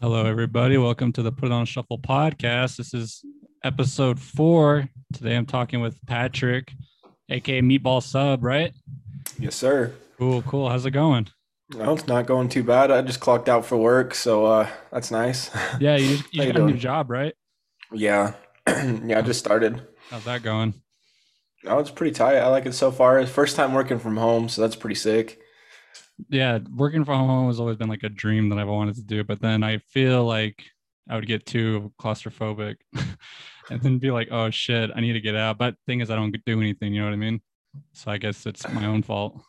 Hello, everybody. Welcome to the Put On Shuffle podcast. This is episode four. Today I'm talking with Patrick, aka Meatball Sub, right? Yes, sir. Cool, cool. How's it going? No, it's not going too bad. I just clocked out for work, so uh, that's nice. Yeah, you just, you How you got a new job, right? yeah, yeah. I just started. How's that going? No, it's pretty tight. I like it so far. First time working from home, so that's pretty sick. Yeah, working from home has always been like a dream that I've wanted to do, but then I feel like I would get too claustrophobic and then be like, oh shit, I need to get out. But thing is, I don't do anything, you know what I mean? So I guess it's my own fault.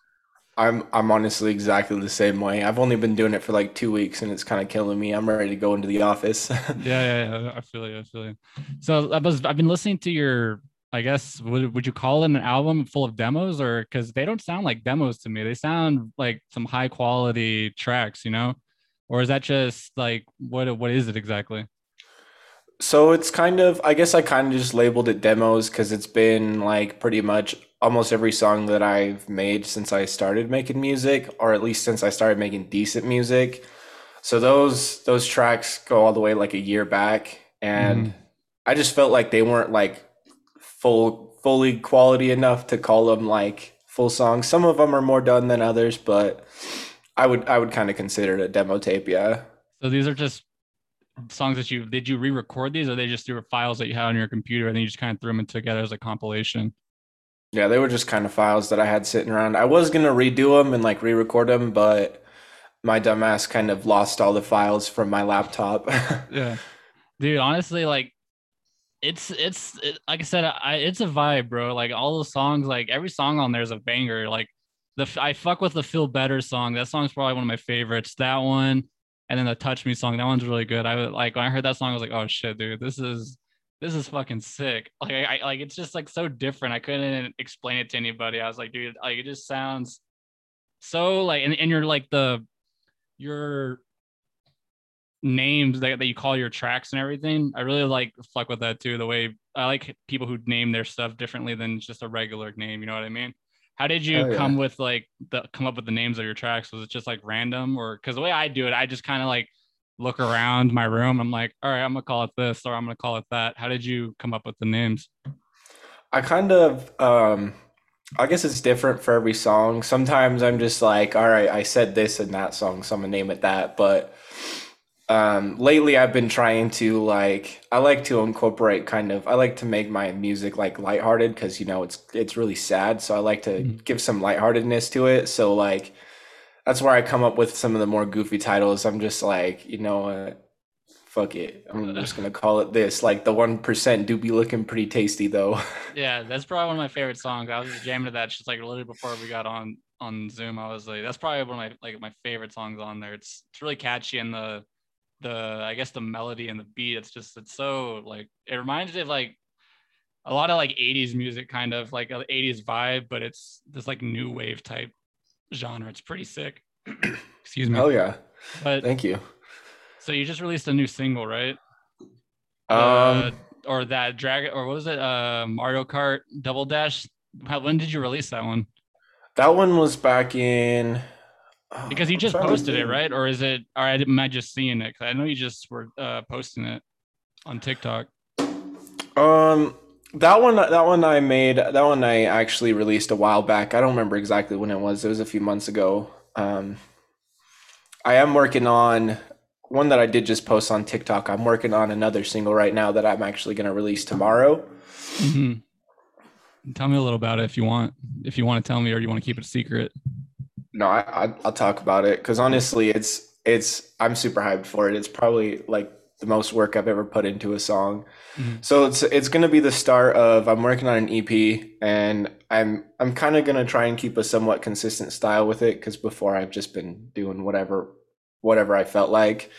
I'm I'm honestly exactly the same way. I've only been doing it for like two weeks, and it's kind of killing me. I'm ready to go into the office. yeah, yeah, yeah. I feel you. I feel you. So I was, I've been listening to your, I guess, would, would you call it an album full of demos or because they don't sound like demos to me. They sound like some high quality tracks, you know? Or is that just like, what, what is it exactly? So it's kind of, I guess I kind of just labeled it demos because it's been like pretty much almost every song that I've made since I started making music, or at least since I started making decent music. So those those tracks go all the way like a year back, and Mhm. I just felt like they weren't like full fully quality enough to call them like full songs. Some of them are more done than others, but I would I would kind of consider it a demo tape, yeah. So these are just songs that you, did you re-record these or they just through files that you had on your computer and then you just kind of threw them together as a compilation? Yeah, they were just kind of files that I had sitting around. I was gonna redo them and like re-record them, but my dumbass kind of lost all the files from my laptop. yeah dude honestly like it's it's it, like i said I, it's a vibe bro. Like all the songs like every song on there is a banger. Like the I fuck with the feel better song. That song's probably one of my favorites. That one and then the touch me song that one's really good. I like when i heard that song i was like oh shit dude this is this is fucking sick. Like I, I like it's just like so different. I couldn't explain it to anybody. I was like dude like it just sounds so like and, and you're like the your names that, that you call your tracks and everything. I really like fuck with that too. The way I like people who name their stuff differently than just a regular name. You know what I mean? How did you Oh, yeah. come with like the come up with the names of your tracks? Was it just like random or because the way I do it, I just kind of like look around my room. I'm like, all right, I'm gonna call it this or I'm gonna call it that. How did you come up with the names? I kind of um I guess it's different for every song. Sometimes I'm just like, all right, I said this in that song, so I'm gonna name it that. But um lately I've been trying to like I like to incorporate kind of I like to make my music like lighthearted because you know it's it's really sad. So I like to Mhm. give some lightheartedness to it. So like that's where I come up with some of the more goofy titles. I'm just like, you know what? Fuck it. I'm just gonna call it this. Like the one percent do be looking pretty tasty though. Yeah, that's probably one of my favorite songs. I was just jamming to that just like literally before we got on on Zoom. I was like, that's probably one of my like my favorite songs on there. It's it's really catchy and the the I guess the melody and the beat. It's just it's so like it reminds me of like a lot of like 80s music kind of like a 80s vibe, but it's this like new wave type genre. It's pretty sick. Excuse me. Oh yeah. But Thank you. so you just released a new single, right? Um, Uh, or that dragon or what was it? Uh Mario Kart Double Dash. How, when did you release that one? that one was back in. Oh, Because you I'm just posted it, right? Or is it? Or I am I just seeing it? 'Cause I know you just were uh, posting it on TikTok. Um, that one, that one I made. That one I actually released a while back. I don't remember exactly when it was. It was a few months ago. Um, I am working on one that I did just post on TikTok. I'm working on another single right now that I'm actually going to release tomorrow. Mhm. Tell me a little about it if you want. If you want to tell me, or you want to keep it a secret. No, I, I I'll talk about it because honestly, it's it's I'm super hyped for it. It's probably like the most work I've ever put into a song. Mhm. So it's it's gonna be the start of I'm working on an EP and I'm I'm kind of gonna try and keep a somewhat consistent style with it because before I've just been doing whatever whatever I felt like.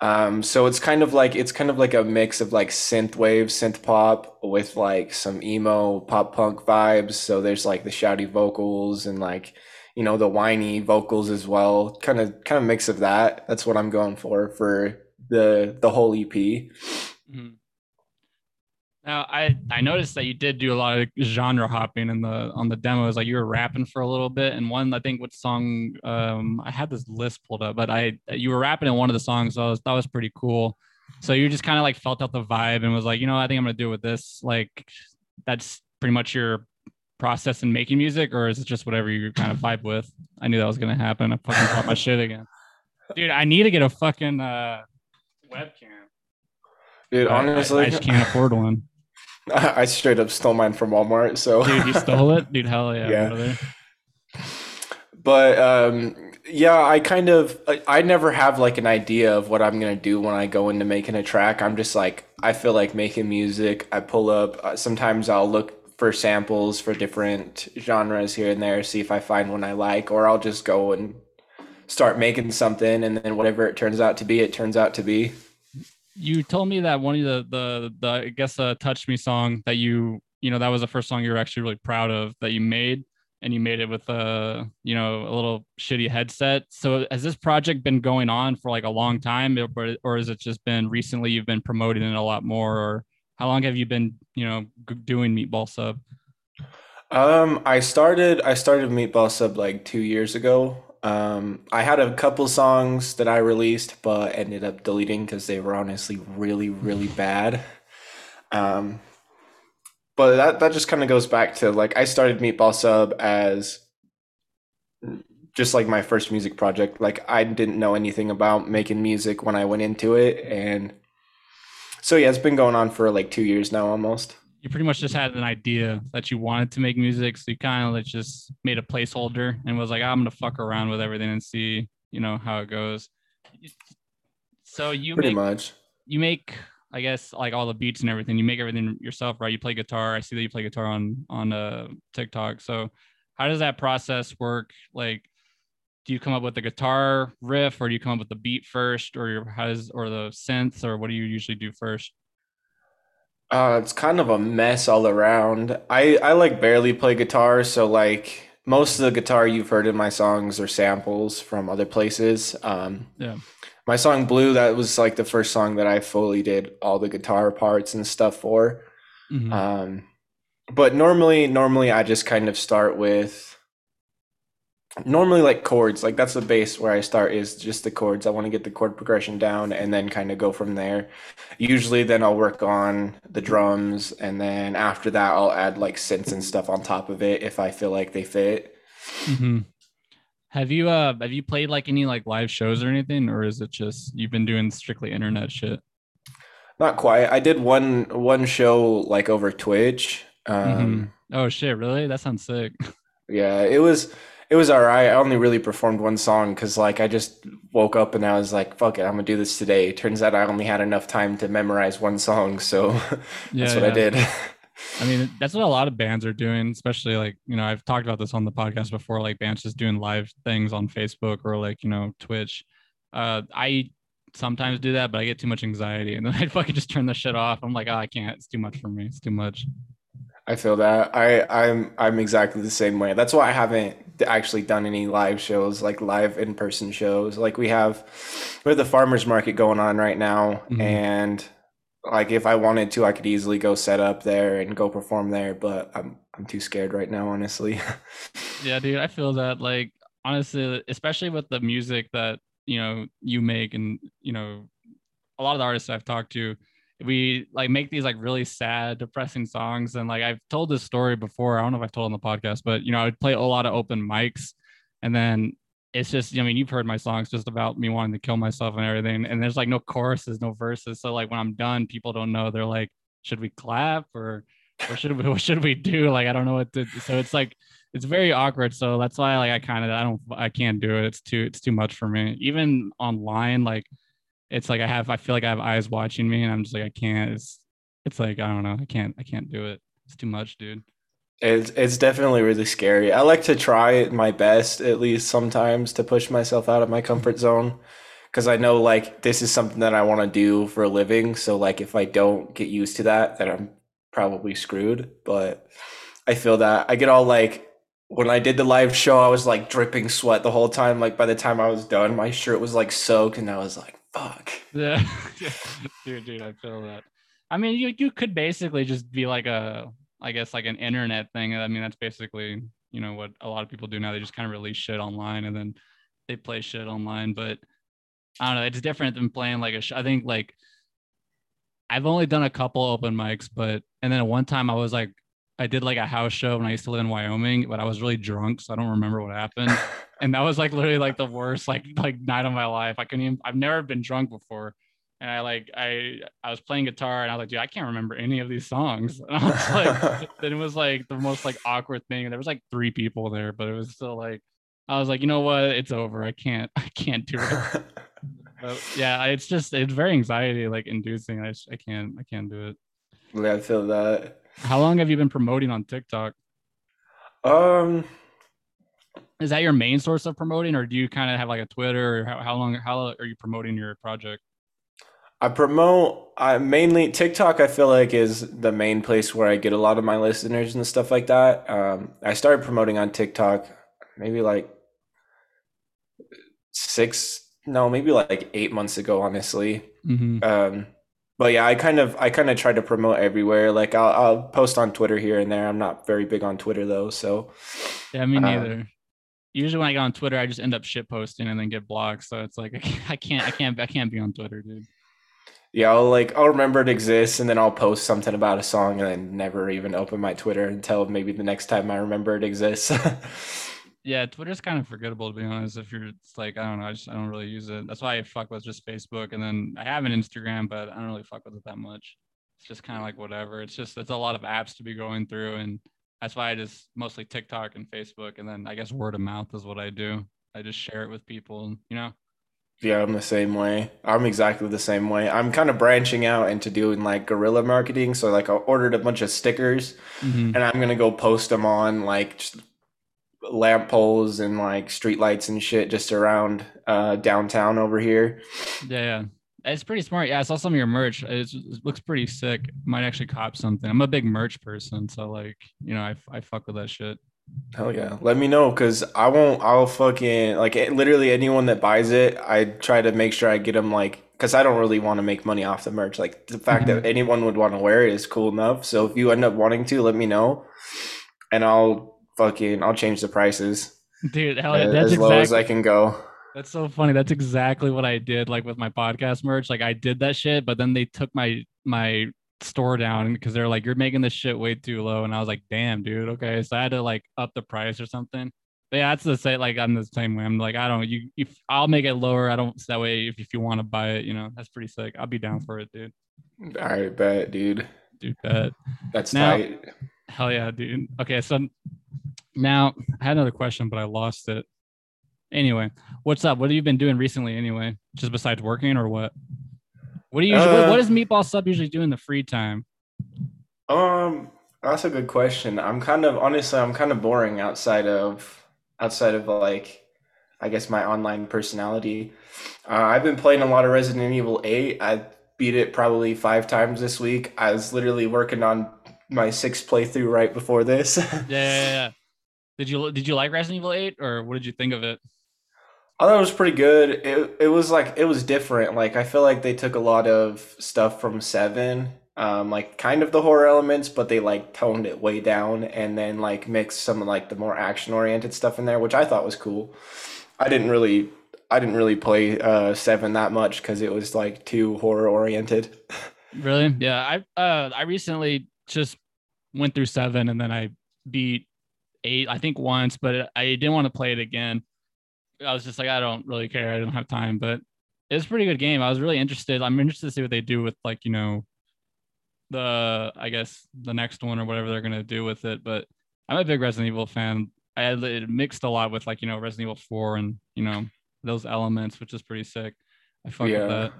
Um, so it's kind of like it's kind of like a mix of like synth wave, synth pop with like some emo pop punk vibes. So there's like the shouty vocals and like you know the whiny vocals as well. Kind of kind of mix of that. That's what I'm going for for the the whole EP. Mhm. Now I I noticed that you did do a lot of genre hopping in the on the demos. Like you were rapping for a little bit, and one I think what song um I had this list pulled up, but I you were rapping in one of the songs, so was, that was pretty cool. So you just kind of like felt out the vibe and was like, you know, I think I'm gonna do it with this. Like that's pretty much your process in making music, or is it just whatever you kind of vibe with? I knew that was gonna happen. I fucking caught my shit again, dude. I need to get a fucking uh, webcam. Dude, honestly, I, I just can't afford one. I straight up stole mine from Walmart. So, dude, you stole it, dude. Hell yeah, yeah. Brother. But um, yeah, I kind of I, I never have like an idea of what I'm gonna do when I go into making a track. I'm just like I feel like making music. I pull up. Uh, sometimes I'll look for samples for different genres here and there, see if I find one I like, or I'll just go and start making something, and then whatever it turns out to be, it turns out to be. You told me that one of the the the I guess uh, touch me song that you you know that was the first song you were actually really proud of that you made and you made it with a you know a little shitty headset. So has this project been going on for like a long time or, or has it just been recently you've been promoting it a lot more or how long have you been you know doing meatball sub um i started i started meatball sub like two years ago um, I had a couple songs that I released, but ended up deleting because they were honestly really, really bad. Um, but that that just kind of goes back to like I started Meatball Sub as just like my first music project. Like I didn't know anything about making music when I went into it, and so yeah, it's been going on for like two years now almost you pretty much just had an idea that you wanted to make music. So you kind of like just made a placeholder and was like, I'm gonna fuck around with everything and see, you know, how it goes. So you pretty make, much you make, I guess, like all the beats and everything. You make everything yourself, right? You play guitar. I see that you play guitar on on uh, TikTok. So how does that process work? Like, do you come up with the guitar riff, or do you come up with the beat first, or your has or the synth, or what do you usually do first? Uh, it's kind of a mess all around. I I like barely play guitar, so like most of the guitar you've heard in my songs are samples from other places. Um, yeah. My song Blue, that was like the first song that I fully did all the guitar parts and stuff for. Mm-hmm. Um, but normally, normally I just kind of start with normally like chords like that's the base where i start is just the chords. I want to get the chord progression down and then kind of go from there. Usually then i'll work on the drums and then after that i'll add like synths and stuff on top of it if i feel like they fit. Mm-hmm. have you uh have you played like any like live shows or anything or is it just you've been doing strictly internet shit? Not quite. I did one one show like over twitch um mm-hmm. oh shit really? That sounds sick. Yeah it was it was all right. I only really performed one song because like I just woke up and I was like, "Fuck it, I'm gonna do this today." Turns out I only had enough time to memorize one song, so yeah, that's what yeah. I did. I mean, that's what a lot of bands are doing, especially like you know I've talked about this on the podcast before. Like bands just doing live things on Facebook or like you know Twitch. Uh, I sometimes do that, but I get too much anxiety, and then I fucking just turn the shit off. I'm like, oh, I can't. It's too much for me. It's too much. I feel that. I I'm I'm exactly the same way. That's why I haven't actually done any live shows, like live in person shows. Like we have we have the farmers market going on right now mm-hmm. and like if I wanted to I could easily go set up there and go perform there, but I'm I'm too scared right now, honestly. yeah, dude, I feel that like honestly, especially with the music that, you know, you make and, you know, a lot of the artists I've talked to we like make these like really sad, depressing songs. And like I've told this story before. I don't know if I've told on the podcast, but you know, I would play a lot of open mics and then it's just, I mean, you've heard my songs just about me wanting to kill myself and everything. And there's like no choruses, no verses. So like when I'm done, people don't know. They're like, should we clap or or should we what should we do? Like I don't know what to so it's like it's very awkward. So that's why like I kind of I don't I can't do it. It's too it's too much for me. Even online, like it's like I have I feel like I have eyes watching me and I'm just like I can't it's it's like I don't know I can't I can't do it. It's too much dude. It's it's definitely really scary. I like to try my best at least sometimes to push myself out of my comfort zone. Because I know like this is something that I want to do for a living. So like if I don't get used to that then I'm probably screwed. But I feel that I get all like when I did the live show, I was like dripping sweat the whole time. Like by the time I was done, my shirt was like soaked, and I was like, fuck. Yeah, dude, dude, I feel that. I mean, you you could basically just be like a, I guess like an internet thing. I mean, that's basically you know what a lot of people do now. They just kind of release shit online and then they play shit online. But I don't know. It's different than playing like a. Sh- I think like I've only done a couple open mics, but and then one time I was like I did like a house show when I used to live in Wyoming, but I was really drunk, so I don't remember what happened. and that was like literally like the worst like like night of my life. I couldn't even. I've never been drunk before, and I like I I was playing guitar and I was like, dude, I can't remember any of these songs. And I was like, then it was like the most like awkward thing. And There was like three people there, but it was still like I was like, you know what, it's over. I can't I can't do it. but yeah, it's just it's very anxiety like inducing. I just, I can't I can't do it. Yeah, I feel that. How long have you been promoting on TikTok? Um, Is that your main source of promoting, or do you kind of have like a Twitter? Or how, how long how are you promoting your project? I promote I mainly TikTok I feel like is the main place where I get a lot of my listeners and stuff like that. Um, I started promoting on TikTok maybe like six no, maybe like eight months ago, honestly. Mm-hmm. Um, but yeah, I kind of I kind of try to promote everywhere. Like I'll I'll post on Twitter here and there. I'm not very big on Twitter though, so Yeah, me Uh, neither. Usually when I go on Twitter, I just end up shit posting and then get blocked. So it's like I can't, I can't, I can't be on Twitter, dude. yeah, I'll like I'll remember it exists and then I'll post something about a song and then never even open my Twitter until maybe the next time I remember it exists. Yeah, Twitter's kind of forgettable to be honest. If you're, it's like I don't know, I just I don't really use it. That's why I fuck with just Facebook, and then I have an Instagram, but I don't really fuck with it that much. It's just kind of like whatever. It's just it's a lot of apps to be going through, and that's why I just mostly TikTok and Facebook, and then I guess word of mouth is what I do. I just share it with people, you know. Yeah, I'm the same way. I'm exactly the same way. I'm kind of branching out into doing like guerrilla marketing. So like I ordered a bunch of stickers Mhm. and I'm gonna go post them on like just lamp poles and like street lights and shit just around uh downtown over here. Yeah, yeah. It's pretty smart. Yeah, I saw some of your merch. It's, it looks pretty sick. Might actually cop something. I'm a big merch person, so like, you know, I, I fuck with that shit. Hell yeah. Let me know because I won't, I'll fucking, like, it, literally anyone that buys it, I try to make sure I get them, like, because I don't really want to make money off the merch. Like, the fact that anyone would want to wear it is cool enough. So if you end up wanting to, let me know and I'll fucking, I'll change the prices Dude, hell yeah, as, that's as low as I can go. that's so funny. That's exactly what I did like with my podcast merch. Like I did that shit, but then they took my my store down because they're like, you're making this shit way too low. And I was like, damn, dude, okay. So I had to like up the price or something. But yeah, that's the same. Like I'm the same way. I'm like, I don't. You, if I'll make it lower, I don't. So that way, if, if you want to buy it, you know, that's pretty sick. I'll be down for it, dude. All right, bet, dude. Dude, bet. That's Now- tight. Hell yeah, dude. Okay, so now I had another question, but I lost it. Anyway, what's up? What have you been doing recently? Anyway, just besides working or what? What do you usually? what, Uh, what does Meatball Sub usually do in the free time? Um, that's a good question. I'm kind of honestly, I'm kind of boring outside of outside of like I guess my online personality. Uh, I've been playing a lot of Resident Evil 8. I beat it probably five times this week. I was literally working on my sixth playthrough right before this. Yeah, yeah, yeah. Did you did you like Resident Evil Eight or what did you think of it? I thought it was pretty good. It it was like it was different. Like I feel like they took a lot of stuff from Seven, um, like kind of the horror elements, but they like toned it way down and then like mixed some of like the more action oriented stuff in there, which I thought was cool. I didn't really I didn't really play uh Seven that much because it was like too horror oriented. Really? Yeah, I uh I recently just went through seven and then I beat eight, I think once, but I didn't want to play it again. I was just like, I don't really care. I don't have time, but it's a pretty good game. I was really interested. I'm interested to see what they do with like, you know, the I guess the next one or whatever they're gonna do with it. But I'm a big Resident Evil fan. I had it mixed a lot with like, you know, Resident Evil 4 and you know, those elements, which is pretty sick. I fuck Yeah. with that.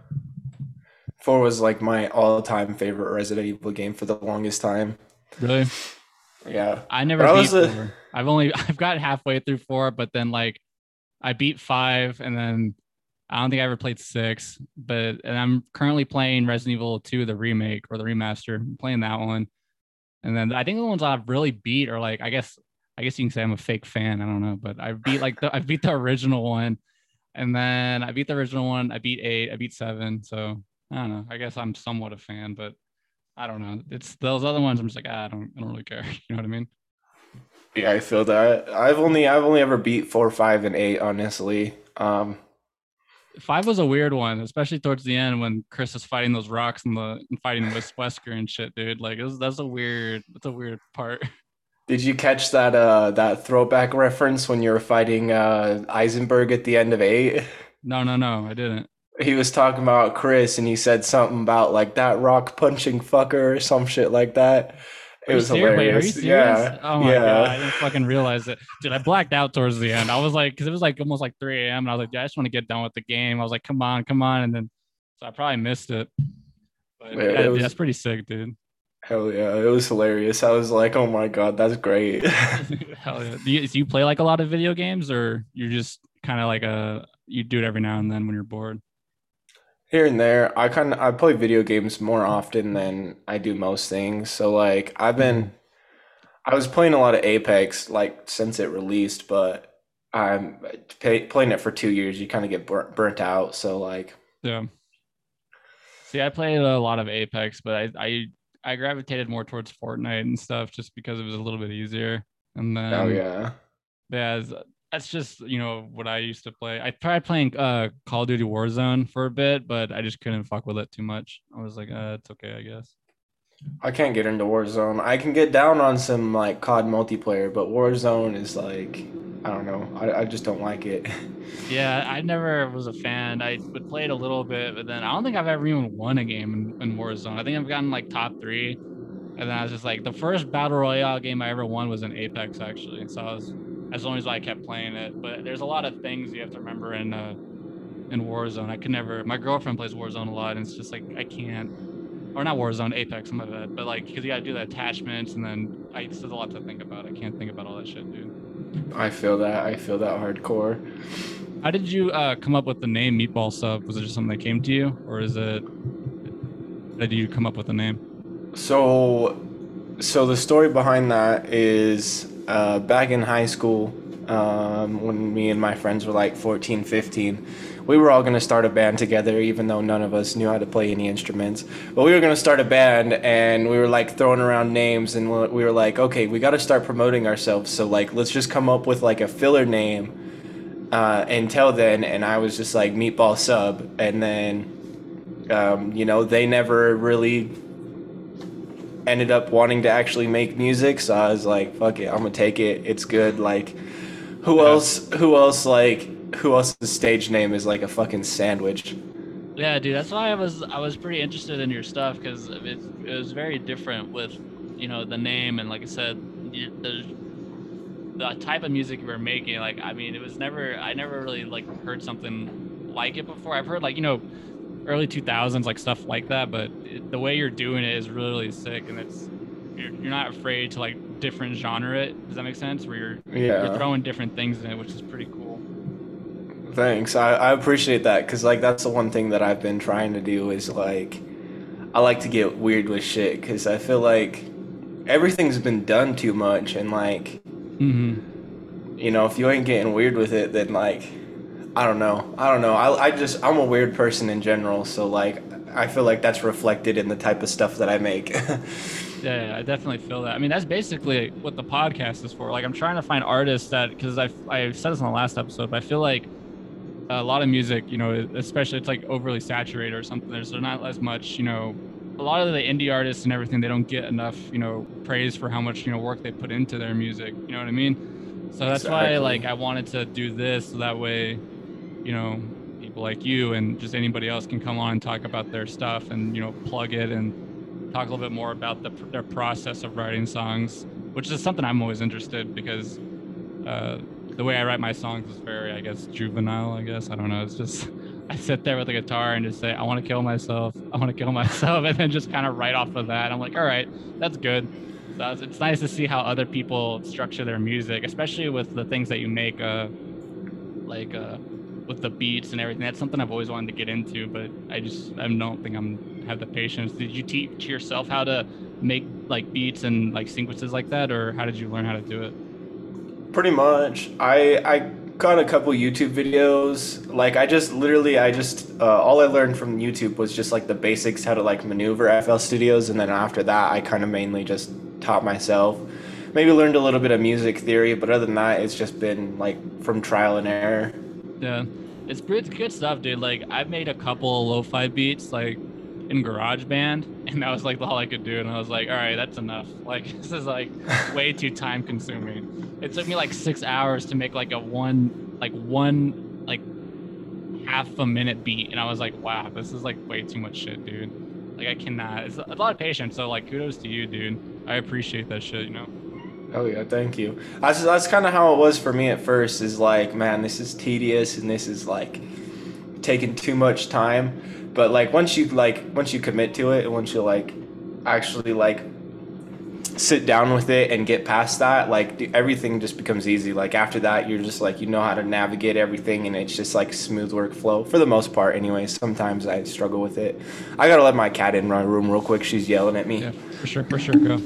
Four was like my all time favorite Resident Evil game for the longest time. Really? Yeah. I never But beat a- four. I've only I've got halfway through four, but then like I beat five, and then I don't think I ever played six. But and I'm currently playing Resident Evil 2, the remake or the remaster. I'm playing that one, and then I think the ones I've really beat are like I guess I guess you can say I'm a fake fan. I don't know, but I beat like the I beat the original one, and then I beat the original one. I beat eight. I beat seven. So I don't know. I guess I'm somewhat a fan, but I don't know. It's those other ones. I'm just like, ah, I don't, I don't really care. You know what I mean? Yeah, I feel that. I've only I've only ever beat four, five, and eight, honestly. Um, Five was a weird one, especially towards the end when Chris is fighting those rocks and the and fighting with Wesker and shit, dude. Like, it was, that's a weird, that's a weird part. did you catch that uh that throwback reference when you were fighting uh Heisenberg at the end of eight? No, no, no, I didn't. He was talking about Chris and he said something about like that rock punching fucker or some shit like that. It was serious? Wait, are you hilarious. Yeah. Oh my yeah. god, I didn't fucking realize it, dude. I blacked out towards the end. I was like, because it was like almost like 3 a.m. and I was like, dude, I just want to get done with the game. I was like, come on, come on, and then so I probably missed it. But Yeah, yeah, it was- that's pretty sick, dude. Hell yeah. It was hilarious. I was like, oh my God, that's great. Hell yeah. Do you, do you play like a lot of video games, or you're just kind of like a you do it every now and then when you're bored? Here and there, I kind of I play video games more often than I do most things. So like I've been I was playing a lot of Apex like since it released, but I'm pay, playing it for 2 years, you kind of get burnt, burnt out. So like Yeah. See, I played a lot of Apex, but I I I gravitated more towards Fortnite and stuff just because it was a little bit easier. And oh, then oh yeah. Yeah, that's just you know what I used to play. I tried playing uh Call of Duty Warzone for a bit, but I just couldn't fuck with it too much. I was like, uh, it's okay, I guess. I can't get into Warzone. I can get down on some like COD multiplayer, but Warzone is like I don't know. I, I just don't like it. Yeah, I never was a fan. I would play it a little bit, but then I don't think I've ever even won a game in, in Warzone. I think I've gotten like top three, and then I was just like, the first battle royale game I ever won was in Apex actually. So I was as long as I kept playing it. But there's a lot of things you have to remember in uh in Warzone. I could never. My girlfriend plays Warzone a lot, and it's just like I can't. Or not Warzone, Apex, some of it, but like because you gotta do the attachments, and then I just a lot to think about. I can't think about all that shit, dude. I feel that. I feel that hardcore. How did you uh, come up with the name Meatball Sub? Was it just something that came to you, or is it did you come up with the name? So, so the story behind that is uh, back in high school, um, when me and my friends were like 14, 15, we were all going to start a band together, even though none of us knew how to play any instruments. But we were going to start a band, and we were like throwing around names, and we we were like, okay, we got to start promoting ourselves. So, like, let's just come up with like a filler name uh, until then. And I was just like, Meatball Sub. And then, um, you know, they never really ended up wanting to actually make music so i was like fuck it i'm gonna take it it's good like who Yeah. else who else like who else's stage name is like a fucking sandwich Yeah, dude, that's why I was I was pretty interested in your stuff because it, it was very different with you know the name and like I said the the type of music you were making. Like I mean, it was never I never really like heard something like it before. I've heard like you know early 2000s like stuff like that, but it, the way you're doing it is really, really sick and it's you're, you're not afraid to like different genre it. Does that make sense? Where you're yeah you're throwing different things in it, which is pretty cool. thanks i, I appreciate that because like that's the one thing that i've been trying to do is like i like to get weird with shit because i feel like everything's been done too much and like Mm-hmm. you know if you ain't getting weird with it then like i don't know i don't know i, I just i'm a weird person in general so like i feel like that's reflected in the type of stuff that i make Yeah, yeah, I definitely feel that. I mean, that's basically what the podcast is for. Like, I'm trying to find artists that, because I I said this in the last episode, but I feel like a lot of music, you know, especially it's like overly saturated or something. There's not as much, you know, a lot of the indie artists and everything, they don't get enough, you know, praise for how much you know work they put into their music. You know what I mean? So that's why, like, I wanted to do this so that way, you know, people like you and just anybody else can come on and talk about their stuff and you know plug it and talk a little bit more about the, their process of writing songs, which is something I'm always interested because uh, the way I write my songs is very, I guess, juvenile. I guess I don't know. It's just I sit there with a guitar and just say, I want to kill myself. I want to kill myself, and then just kind of write off of that. I'm like, all right, that's good. So it's, it's nice to see how other people structure their music, especially with the things that you make, uh, like uh, with the beats and everything. That's something I've always wanted to get into, but I just I don't think I'm have the patience. Did you teach yourself how to make like beats and like sequences like that, or how did you learn how to do it? pretty much i i got a couple YouTube videos. Like I just literally, I just uh, all I learned from YouTube was just like the basics, how to like maneuver FL Studios, and then after that, I kind of mainly just taught myself. Maybe learned a little bit of music theory, but other than that, it's just been like from trial and error. Yeah, it's pretty good stuff, dude. Like I've made a couple of lo-fi beats, like in GarageBand, and that was like all I could do. And I was like, all right, that's enough. Like this is like way too time consuming. It took me like six hours to make like a one, like one, like half a minute beat, and I was like, wow, this is like way too much shit, dude. Like I cannot. It's a lot of patience. So like, kudos to you, dude. I appreciate that shit. You know. Oh yeah, thank you. That's that's kind of how it was for me at first. Is like, man, this is tedious and this is like taking too much time. But like once you like once you commit to it and once you like actually like sit down with it and get past that, like everything just becomes easy. Like after that, you're just like you know how to navigate everything and it's just like smooth workflow for the most part. Anyway, sometimes I struggle with it. I gotta let my cat in my room real quick. She's yelling at me. Yeah, for sure, for sure. Go.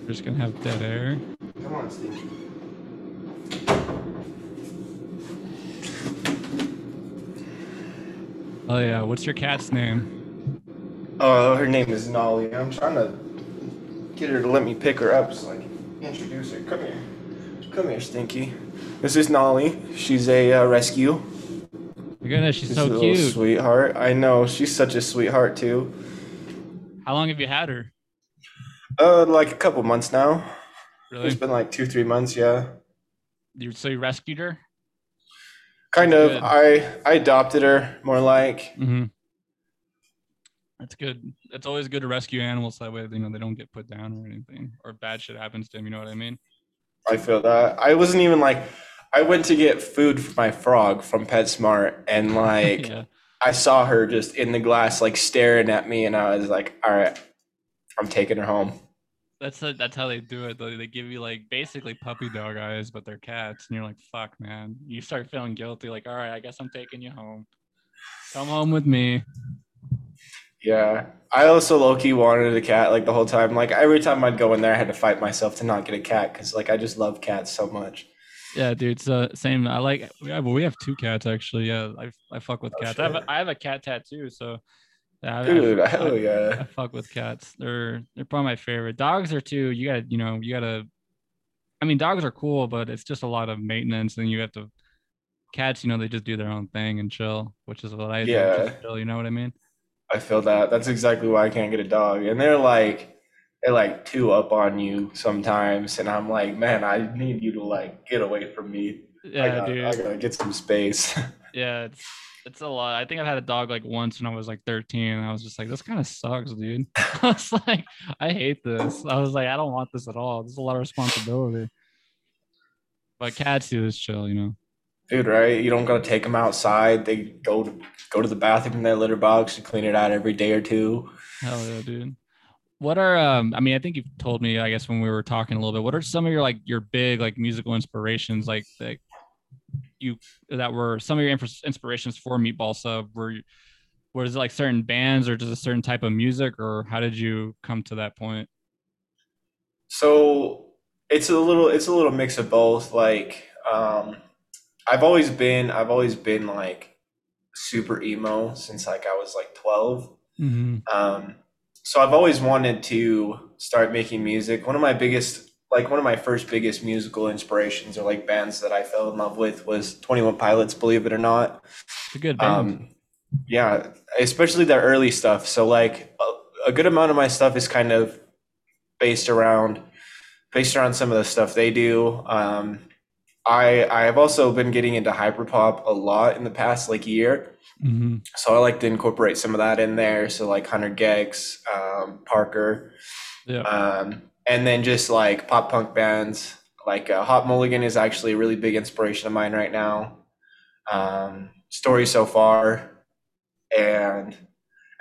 We're just gonna have dead air. Come on, Stinky. Oh yeah, what's your cat's name? Oh, her name is Nolly. I'm trying to get her to let me pick her up so I can introduce her. Come here. Come here, Stinky. This is Nolly. She's a uh, rescue. My goodness, she's She's so a cute. sweetheart. I know. She's such a sweetheart, too. How long have you had her? Uh, like a couple months now. Really? It's been like two, three months, yeah. You, so you rescued her? Kind of. Good. I I adopted her more like. Mm-hmm. That's good. It's always good to rescue animals that way. You know they don't get put down or anything, or bad shit happens to them. You know what I mean? I feel that. I wasn't even like. I went to get food for my frog from PetSmart, and like yeah. I saw her just in the glass, like staring at me, and I was like, "All right, I'm taking her home." That's the, that's how they do it. Though they give you like basically puppy dog eyes, but they're cats, and you're like, "Fuck, man!" You start feeling guilty. Like, all right, I guess I'm taking you home. Come home with me. Yeah, I also low key wanted a cat like the whole time. Like every time I'd go in there, I had to fight myself to not get a cat because like I just love cats so much. Yeah, dude. So same. I like. Yeah, well, we have two cats actually. Yeah, I I fuck with Oh, cats. I have a, I have a cat tattoo. So. Yeah, I- I- Dude, I- hell I yeah. fuck with cats. They're they're probably my favorite. Dogs are too. You gotta, you know, you gotta. I mean, dogs are cool, but it's just a lot of maintenance, and you have to. Cats, you know, they just do their own thing and chill, which is what I do. Yeah. Just chill, you know what I mean? I feel that. That's exactly why I can't get a dog. And they're like, they're like two up on you sometimes, and I'm like, man, I need you to like get away from me. I Yeah, gotta, dude. I gotta get some space. Yeah, it's it's a lot. I think I've had a dog like once when I was like 13, I was just like, this kind of sucks, dude. I was like, I hate this. I was like, I don't want this at all. This is a lot of responsibility. But cats do this chill, you know. Dude, right? You don't gotta take them outside. They go to go to the bathroom in their litter box and clean it out every day or two. Hell yeah, dude. What are um? I mean, I think you've told me. I guess when we were talking a little bit. What are some of your like your big like musical inspirations like that you that were some of your infra- inspirations for Meatball Sub? Were was it like certain bands or just a certain type of music, or how did you come to that point? So it's a little it's a little mix of both. Like, um, I've always been I've always been like super emo since like I was like 12. Mm-hmm. Um, so I've always wanted to start making music. One of my biggest, like one of my first biggest musical inspirations or like bands that I fell in love with was Twenty One Pilots. Believe it or not, It's a good band. um, yeah, especially their early stuff. So like a, a good amount of my stuff is kind of based around based around some of the stuff they do. Um, I I have also been getting into hyperpop a lot in the past like year. mm-hmm. So I like to incorporate some of that in there. So like Hunter Gex, um, Parker, Yeah. um, and then just like pop punk bands. Like uh, Hot Mulligan is actually a really big inspiration of mine right now. Um, Story so far, and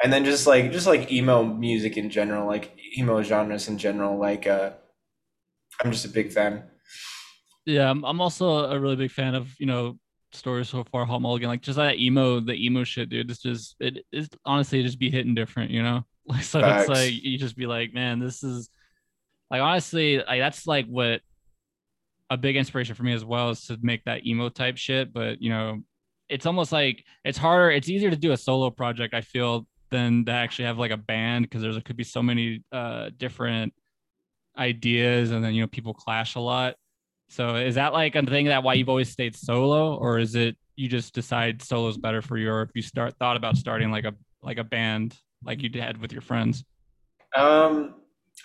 and then just like just like emo music in general, like emo genres in general. Like uh, I'm just a big fan. Yeah, I'm, also a really big fan of you know stories so far. Hot Mulligan, like just that emo, the emo shit, dude. It's just it is honestly just be hitting different, you know. Like so, Facts. it's like you just be like, man, this is like honestly, like that's like what a big inspiration for me as well is to make that emo type shit. But you know, it's almost like it's harder. It's easier to do a solo project. I feel than to actually have like a band because there's could be so many uh, different ideas, and then you know people clash a lot. So is that like a thing that why you've always stayed solo, or is it you just decide solo is better for you, or if you start thought about starting like a like a band like you did with your friends? Um,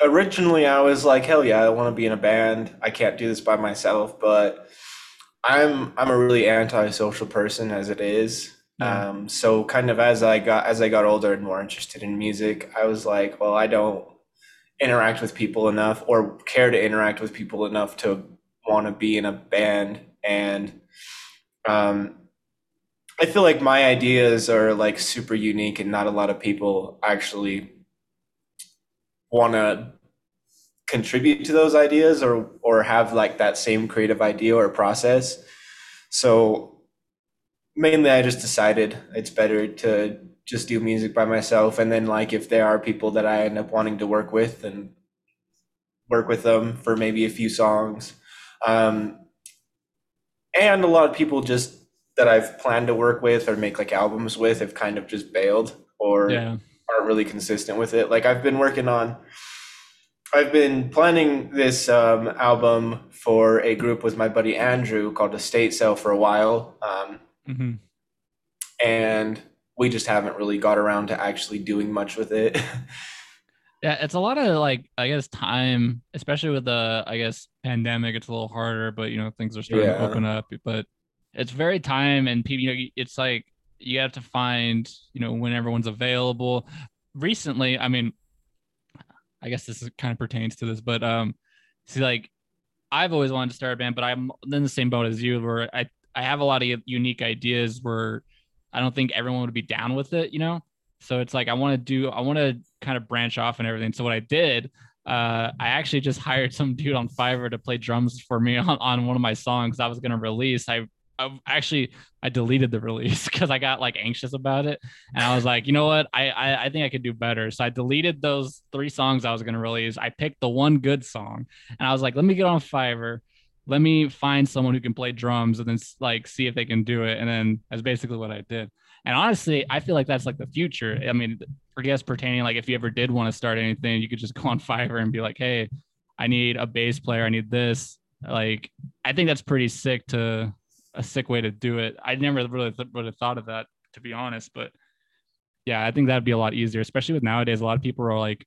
originally I was like, hell yeah, I want to be in a band. I can't do this by myself, but I'm I'm a really antisocial person as it is. Yeah. Um, so kind of as I got as I got older and more interested in music, I was like, well, I don't interact with people enough or care to interact with people enough to want to be in a band and um I feel like my ideas are like super unique and not a lot of people actually want to contribute to those ideas or or have like that same creative idea or process. So mainly I just decided it's better to just do music by myself and then like if there are people that I end up wanting to work with and work with them for maybe a few songs. Um, and a lot of people just that I've planned to work with or make like albums with have kind of just bailed or yeah. Aren't really consistent with it. Like I've been working on I've been planning this um, album for a group with my buddy Andrew called Estate Sale for a while. Um, mm-hmm. And we just haven't really got around to actually doing much with it. yeah, it's a lot of like, I guess, time, especially with the, I guess, pandemic. It's a little harder, but you know, things are starting yeah. to open up. But it's very time and people, you know, it's like you have to find, you know, when everyone's available. Recently, I mean, I guess this kind of pertains to this, but um, see, like I've always wanted to start a band, but I'm in the same boat as you, where I I have a lot of unique ideas where I don't think everyone would be down with it, you know. So it's like I want to do, I want to kind of branch off and everything. So what I did, uh, I actually just hired some dude on Fiverr to play drums for me on, on one of my songs I was gonna release. I I actually I deleted the release because I got like anxious about it, and I was like, you know what, I, I I think I could do better. So I deleted those three songs I was gonna release. I picked the one good song, and I was like, let me get on Fiverr, let me find someone who can play drums, and then like see if they can do it. And then that's basically what I did. And honestly, I feel like that's like the future. I mean, for guess pertaining like if you ever did want to start anything, you could just go on Fiverr and be like, hey, I need a bass player, I need this. Like, I think that's pretty sick to a sick way to do it. I never really th- would have thought of that to be honest, but yeah, I think that'd be a lot easier, especially with nowadays. A lot of people are like,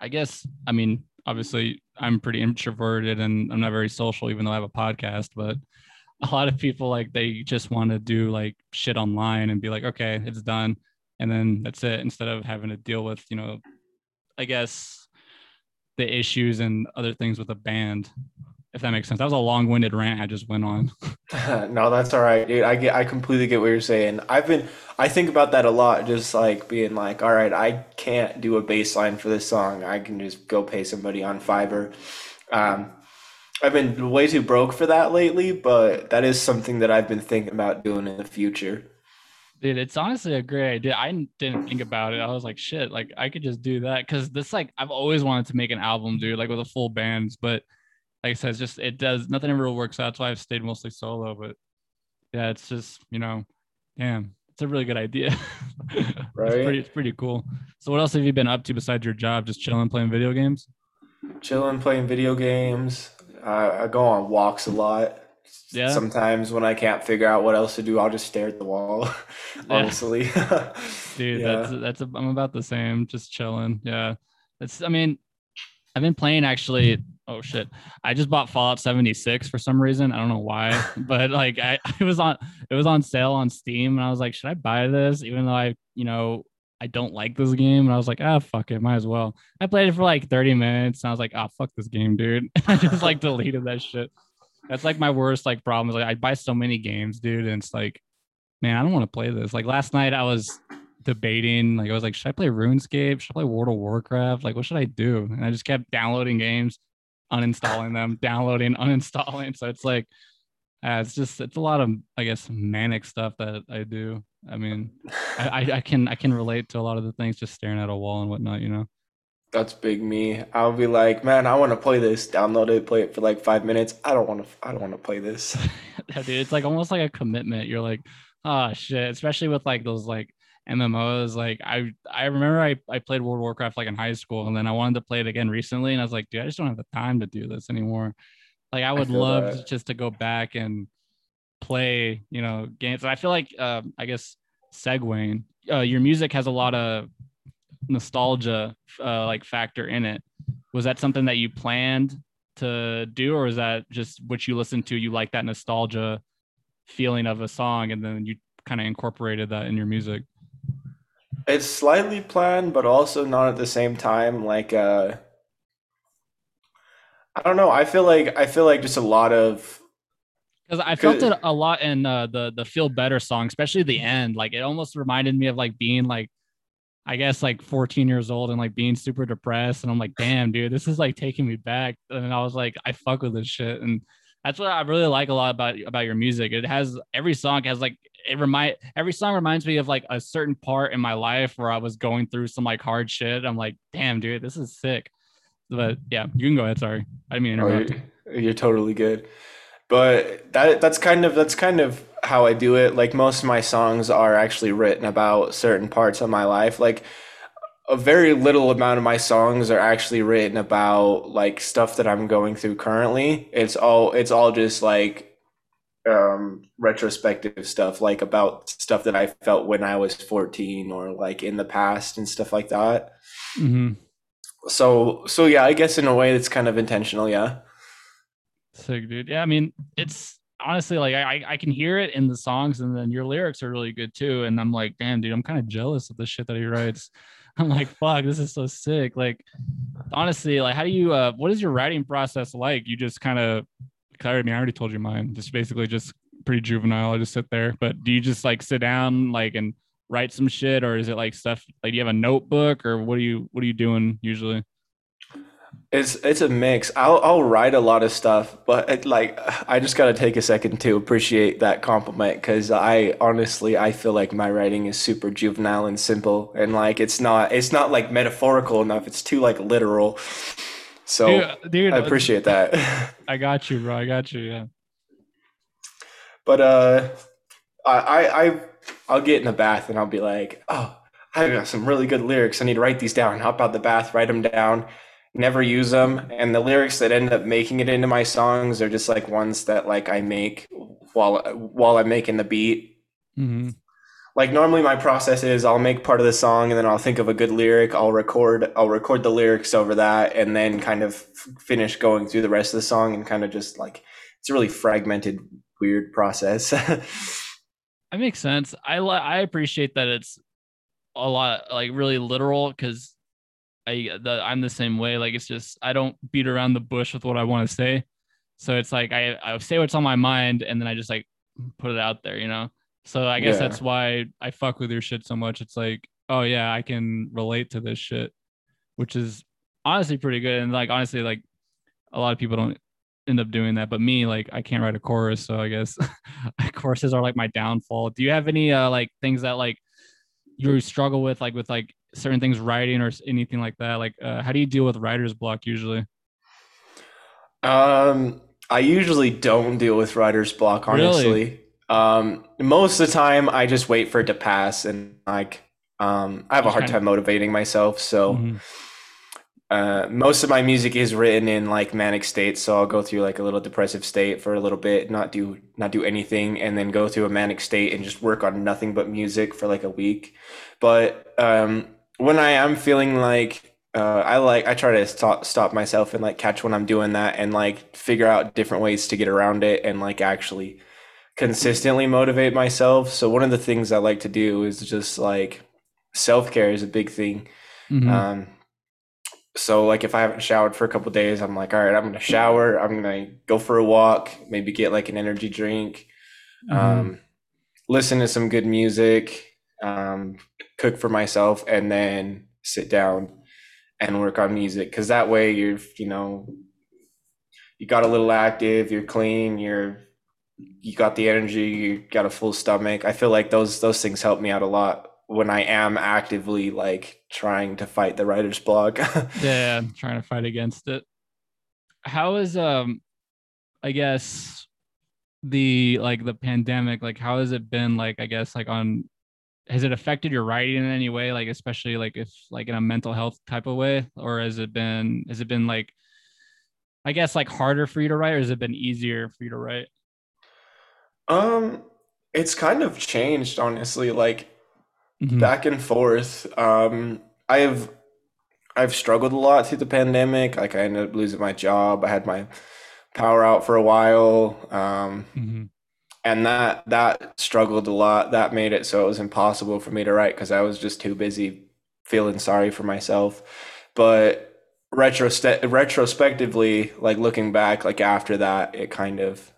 I guess, I mean, obviously, I'm pretty introverted and I'm not very social, even though I have a podcast. But a lot of people like they just want to do like shit online and be like, okay, it's done, and then that's it, instead of having to deal with, you know, I guess the issues and other things with a band if that makes sense. That was a long-winded rant I just went on. no, that's all right, dude. I get I completely get what you're saying. I've been I think about that a lot, just like being like, all right, I can't do a bass line for this song. I can just go pay somebody on Fiverr. Um, I've been way too broke for that lately, but that is something that I've been thinking about doing in the future. Dude, it's honestly a great idea. I didn't think about it. I was like, shit, like I could just do that because this, like, I've always wanted to make an album, dude, like with a full band, but like I said, it's just it does nothing ever works out. That's why I've stayed mostly solo. But yeah, it's just you know, damn, it's a really good idea. right. it's, pretty, it's pretty cool. So what else have you been up to besides your job? Just chilling, playing video games. Chilling, playing video games. Uh, I go on walks a lot. Yeah. Sometimes when I can't figure out what else to do, I'll just stare at the wall. honestly. Dude, yeah. that's that's a, I'm about the same. Just chilling. Yeah. It's. I mean, I've been playing actually oh shit i just bought fallout 76 for some reason i don't know why but like I, it was on it was on sale on steam and i was like should i buy this even though i you know i don't like this game and i was like ah fuck it might as well i played it for like 30 minutes and i was like oh fuck this game dude i just like deleted that shit that's like my worst like problem is like i buy so many games dude and it's like man i don't want to play this like last night i was debating. Like I was like, should I play RuneScape? Should I play World of Warcraft? Like, what should I do? And I just kept downloading games uninstalling them, downloading, uninstalling. So it's like, uh, it's just it's a lot of I guess manic stuff that I do. I mean, I, I can I can relate to a lot of the things just staring at a wall and whatnot, you know. That's big me. I'll be like, man, I want to play this. Download it, play it for like five minutes. I don't want to. I don't want to play this. dude, it's like almost like a commitment. You're like, oh shit. Especially with like those like MMOs. Like I I remember I, I played World of Warcraft like in high school and then I wanted to play it again recently and I was like, dude, I just don't have the time to do this anymore. Like I would I love that. just to go back and play, you know, games. And I feel like uh, I guess segueing, uh, your music has a lot of nostalgia uh, like factor in it. Was that something that you planned to do, or is that just what you listen to? You like that nostalgia feeling of a song, and then you kind of incorporated that in your music. It's slightly planned, but also not at the same time. Like, uh, I don't know. I feel like I feel like just a lot of because I felt it a lot in uh, the the feel better song, especially the end. Like it almost reminded me of like being like, I guess like 14 years old and like being super depressed. And I'm like, damn, dude, this is like taking me back. And I was like, I fuck with this shit. And that's what I really like a lot about about your music. It has every song has like it remind every song reminds me of like a certain part in my life where I was going through some like hard shit. I'm like, damn, dude, this is sick. But yeah, you can go ahead. Sorry, I mean to oh, interrupt. Oh, you're, you're totally good. But that that's kind of that's kind of how I do it. Like most of my songs are actually written about certain parts of my life. Like a very little amount of my songs are actually written about like stuff that I'm going through currently. It's all it's all just like um retrospective stuff like about stuff that I felt when I was 14 or like in the past and stuff like that. Mm-hmm. So so yeah, I guess in a way it's kind of intentional, yeah. Sick, dude. Yeah, I mean, it's honestly like I I can hear it in the songs, and then your lyrics are really good too. And I'm like, damn, dude, I'm kind of jealous of the shit that he writes. I'm like, fuck, this is so sick. Like, honestly, like, how do you? uh What is your writing process like? You just kind of, I mean, I already told you mine. Just basically, just pretty juvenile. I just sit there. But do you just like sit down, like, and write some shit, or is it like stuff? Like, do you have a notebook, or what are you? What are you doing usually? It's it's a mix. I'll I'll write a lot of stuff, but it, like I just got to take a second to appreciate that compliment because I honestly I feel like my writing is super juvenile and simple, and like it's not it's not like metaphorical enough. It's too like literal. So dude, dude I appreciate that. I got you, bro. I got you. Yeah. But uh, I I I'll get in the bath and I'll be like, oh, I got some really good lyrics. I need to write these down. Hop out the bath, write them down never use them and the lyrics that end up making it into my songs are just like ones that like i make while while i'm making the beat mm-hmm. Like normally my process is i'll make part of the song and then i'll think of a good lyric i'll record i'll record the lyrics over that and then kind of finish going through the rest of the song and kind of just like it's a really fragmented weird process that makes sense i i appreciate that it's a lot like really literal because I the, I'm the same way. Like it's just I don't beat around the bush with what I want to say. So it's like I I say what's on my mind and then I just like put it out there, you know. So I guess yeah. that's why I fuck with your shit so much. It's like, oh yeah, I can relate to this shit, which is honestly pretty good. And like honestly, like a lot of people don't end up doing that, but me, like I can't write a chorus, so I guess choruses are like my downfall. Do you have any uh like things that like you struggle with, like with like certain things writing or anything like that? Like, uh, how do you deal with writer's block usually? Um, I usually don't deal with writer's block, honestly. Really? Um, most of the time, I just wait for it to pass, and like, um, I have a hard time motivating myself. So, mm-hmm. uh, most of my music is written in like manic states. So I'll go through like a little depressive state for a little bit, not do not do anything, and then go through a manic state and just work on nothing but music for like a week. But um, when I am feeling like uh, I like I try to stop stop myself and like catch when I'm doing that and like figure out different ways to get around it and like actually consistently motivate myself. So one of the things I like to do is just like self care is a big thing. Mm-hmm. Um, so like if I haven't showered for a couple days, I'm like, all right, I'm gonna shower. I'm gonna go for a walk, maybe get like an energy drink, mm-hmm. um, listen to some good music, um, cook for myself, and then sit down and work on music. Because that way, you're you know you got a little active, you're clean, you're you got the energy, you got a full stomach. I feel like those those things help me out a lot when I am actively like trying to fight the writer's block. yeah, trying to fight against it. How is um I guess the like the pandemic, like how has it been like I guess like on has it affected your writing in any way like especially like if like in a mental health type of way or has it been has it been like i guess like harder for you to write or has it been easier for you to write um it's kind of changed honestly like mm-hmm. back and forth. Um i've i've struggled a lot through the pandemic. Like i ended up losing my job. I had my power out for a while. Um mm-hmm. and that that struggled a lot. That made it so it was impossible for me to write because i was just too busy feeling sorry for myself. But retroste- retrospectively like looking back like after that it kind of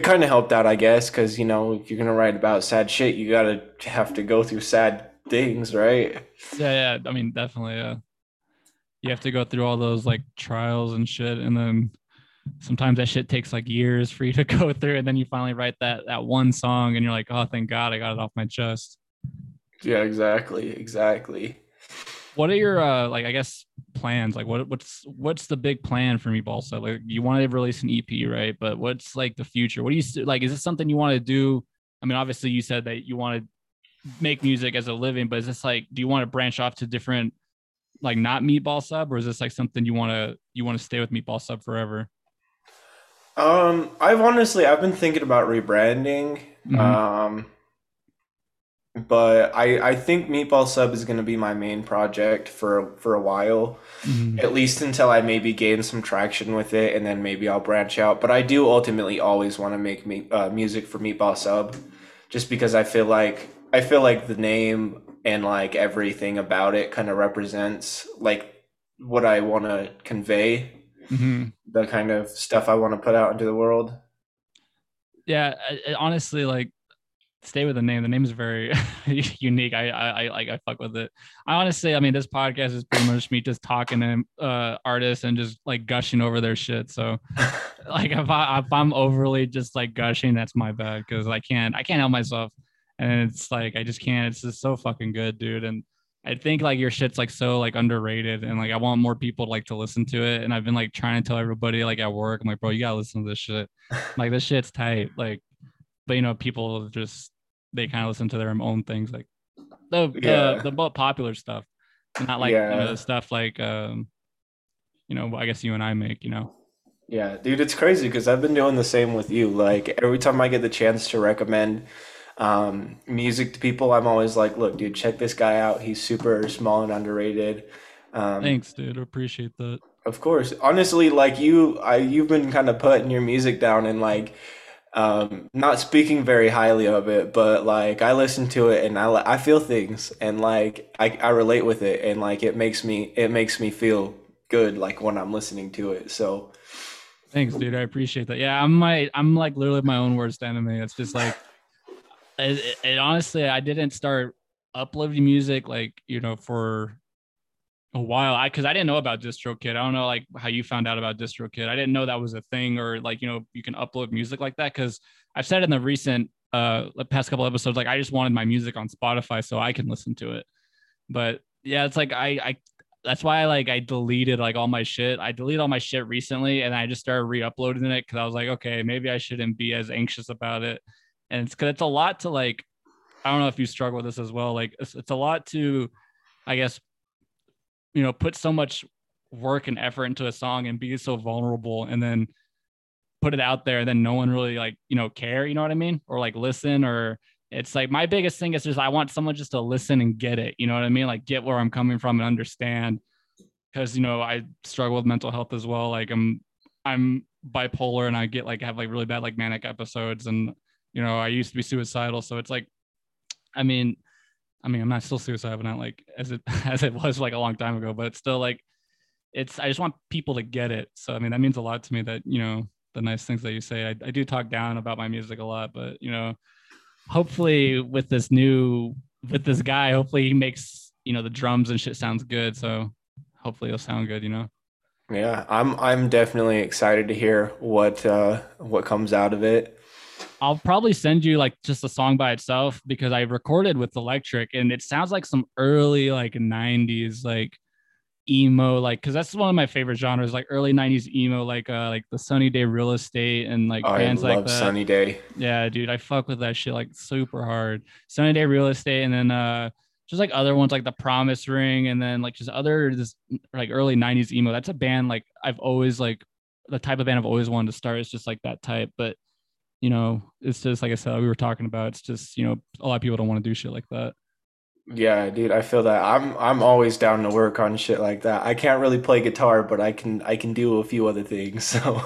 it kind of helped out i guess because you know if you're gonna write about sad shit you gotta have to go through sad things right? Yeah yeah i mean definitely yeah. You have to go through all those like trials and shit and then sometimes that shit takes like years for you to go through and then you finally write that that one song and you're like oh thank god i got it off my chest. Yeah exactly exactly. What are your uh like i guess plans? Like what what's what's the big plan for meatball so like you want to release an ep right? But what's like the future? What do you like is this something you want to do? I mean obviously you said that you want to make music as a living but is this like do you want to branch off to different like not meatball sub or is this like something you want to you want to stay with meatball sub forever? Um, I've honestly I've been thinking about rebranding. Mm-hmm. Um, but I I think Meatball Sub is going to be my main project for for a while, mm-hmm. at least until I maybe gain some traction with it, and then maybe I'll branch out. But I do ultimately always want to make me uh, music for Meatball Sub, just because I feel like I feel like the name and like everything about it kind of represents like what I want to convey mm-hmm. the kind of stuff I want to put out into the world. Yeah, I, I honestly, like, stay with the name. The name is very unique. I, I, I like, I fuck with it. I honestly, I mean, this podcast is pretty much me just talking to uh, artists and just like gushing over their shit. So, like, if I if I'm overly just like gushing, that's my bad because I can't I can't help myself, and it's like I just can't. It's just so fucking good, dude. And I think like your shit's like so like underrated and like I want more people like to listen to it. And I've been like trying to tell everybody like at work, I'm like, bro, you gotta listen to this shit. like this shit's tight. Like, but you know, people just they kind of listen to their own things, like the yeah. the, the popular stuff, not like yeah. you know, the stuff like um, you know, I guess you and I make, you know. Yeah, dude, it's crazy because I've been doing the same with you. Like every time I get the chance to recommend um, music to people, I'm always like, look, dude, check this guy out. He's super small and underrated. Um, Thanks, dude. I appreciate that. Of course. Honestly, like you, I you've been kind of putting your music down and like um not speaking very highly of it but like i listen to it and i i feel things and like i i relate with it and like it makes me it makes me feel good like when i'm listening to it so. Thanks dude i appreciate that. Yeah i'm my i'm like literally my own worst enemy. It's just like it, it, honestly, I didn't start uploading music like you know for a while. I because I didn't know about DistroKid. I don't know like how you found out about DistroKid. I didn't know that was a thing or like you know you can upload music like that. Because I've said in the recent uh past couple episodes like I just wanted my music on Spotify so I can listen to it. But yeah, it's like I I that's why I like I deleted like all my shit. I deleted all my shit recently and I just started re-uploading it because I was like, okay, maybe I shouldn't be as anxious about it and it's because it's a lot to like i don't know if you struggle with this as well like it's, it's a lot to i guess you know put so much work and effort into a song and be so vulnerable and then put it out there then no one really like you know care you know what i mean? Or like listen or it's like my biggest thing is just i want someone just to listen and get it you know what i mean? Like get where i'm coming from and understand. Because you know i struggle with mental health as well. Like i'm i'm bipolar and i get like have like really bad like manic episodes and you know, I used to be suicidal. So it's like, I mean, I mean, I'm not still suicidal, but not like as it as it was like a long time ago, but it's still like it's I just want people to get it. So I mean that means a lot to me that, you know, the nice things that you say. I, I do talk down about my music a lot, but you know, hopefully with this new with this guy, hopefully he makes, you know, the drums and shit sounds good. So hopefully it'll sound good, you know. Yeah, I'm I'm definitely excited to hear what uh what comes out of it I'll probably send you like just a song by itself because I recorded with Electric and it sounds like some early like 90s like emo like because that's one of my favorite genres like early 90s emo like uh like the sunny day real estate and like Oh, bands like that. Sunny Day. yeah dude i fuck with that shit like super hard. Sunny day real estate and then uh just like other ones like the promise ring and then like just other this like early 90s emo. That's a band like i've always like the type of band i've always wanted to start is just like that type but you know it's just like i said we were talking about it's just you know a lot of people don't want to do shit like that Yeah, dude, I feel that. I'm I'm always down to work on shit like that. I can't really play guitar, but I can I can do a few other things. So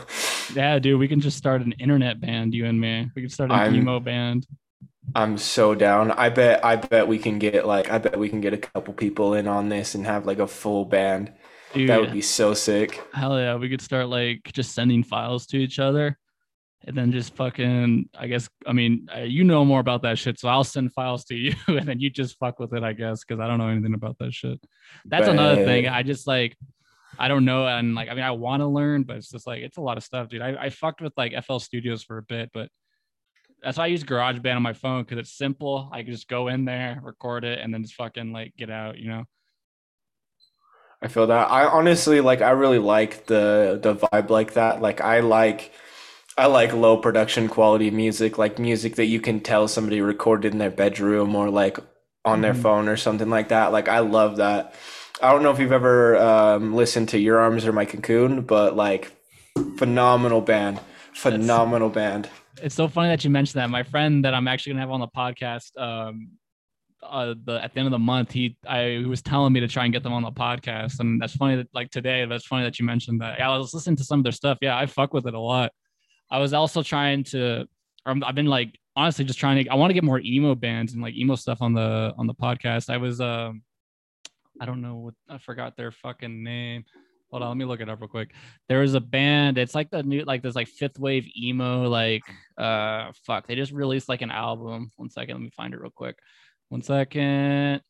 Yeah, dude, we can just start an internet band, you and me. We can start an I'm- emo band. I'm so down. I bet I bet we can get like I bet we can get a couple people in on this and have like a full band. Dude, That would be so sick. hell yeah, we could start like just sending files to each other and then just fucking, I guess, I mean, you know more about that shit. So I'll send files to you and then you just fuck with it, I guess, because I don't know anything about that shit. That's another thing. I just like, I don't know. And like, I mean, I want to learn, but it's just like, it's a lot of stuff, dude. I, I fucked with like FL Studios for a bit, but that's why I use GarageBand on my phone because it's simple. I can just go in there, record it, and then just fucking like get out, you know? I feel that. I honestly like I really like the the vibe like that. Like I like I like low production quality music, like music that you can tell somebody recorded in their bedroom or like on their Mhm. phone or something like that. Like I love that. I don't know if you've ever um, listened to Your Arms or My Cocoon, but like phenomenal band. Phenomenal band. it's so funny that you mentioned that. My friend that I'm actually gonna have on the podcast, um, uh, the at the end of the month, he I he was telling me to try and get them on the podcast, and that's funny that like today, that's funny that you mentioned that. Yeah, I was listening to some of their stuff. Yeah, I fuck with it a lot. I was also trying to, I've been like honestly just trying to. I want to get more emo bands and like emo stuff on the on the podcast. I was um, I don't know what I forgot their fucking name. Hold on, let me look it up real quick. There was a band. It's like the new, like this, like fifth wave emo. Like, uh, fuck. They just released like an album. One second, let me find it real quick. One second.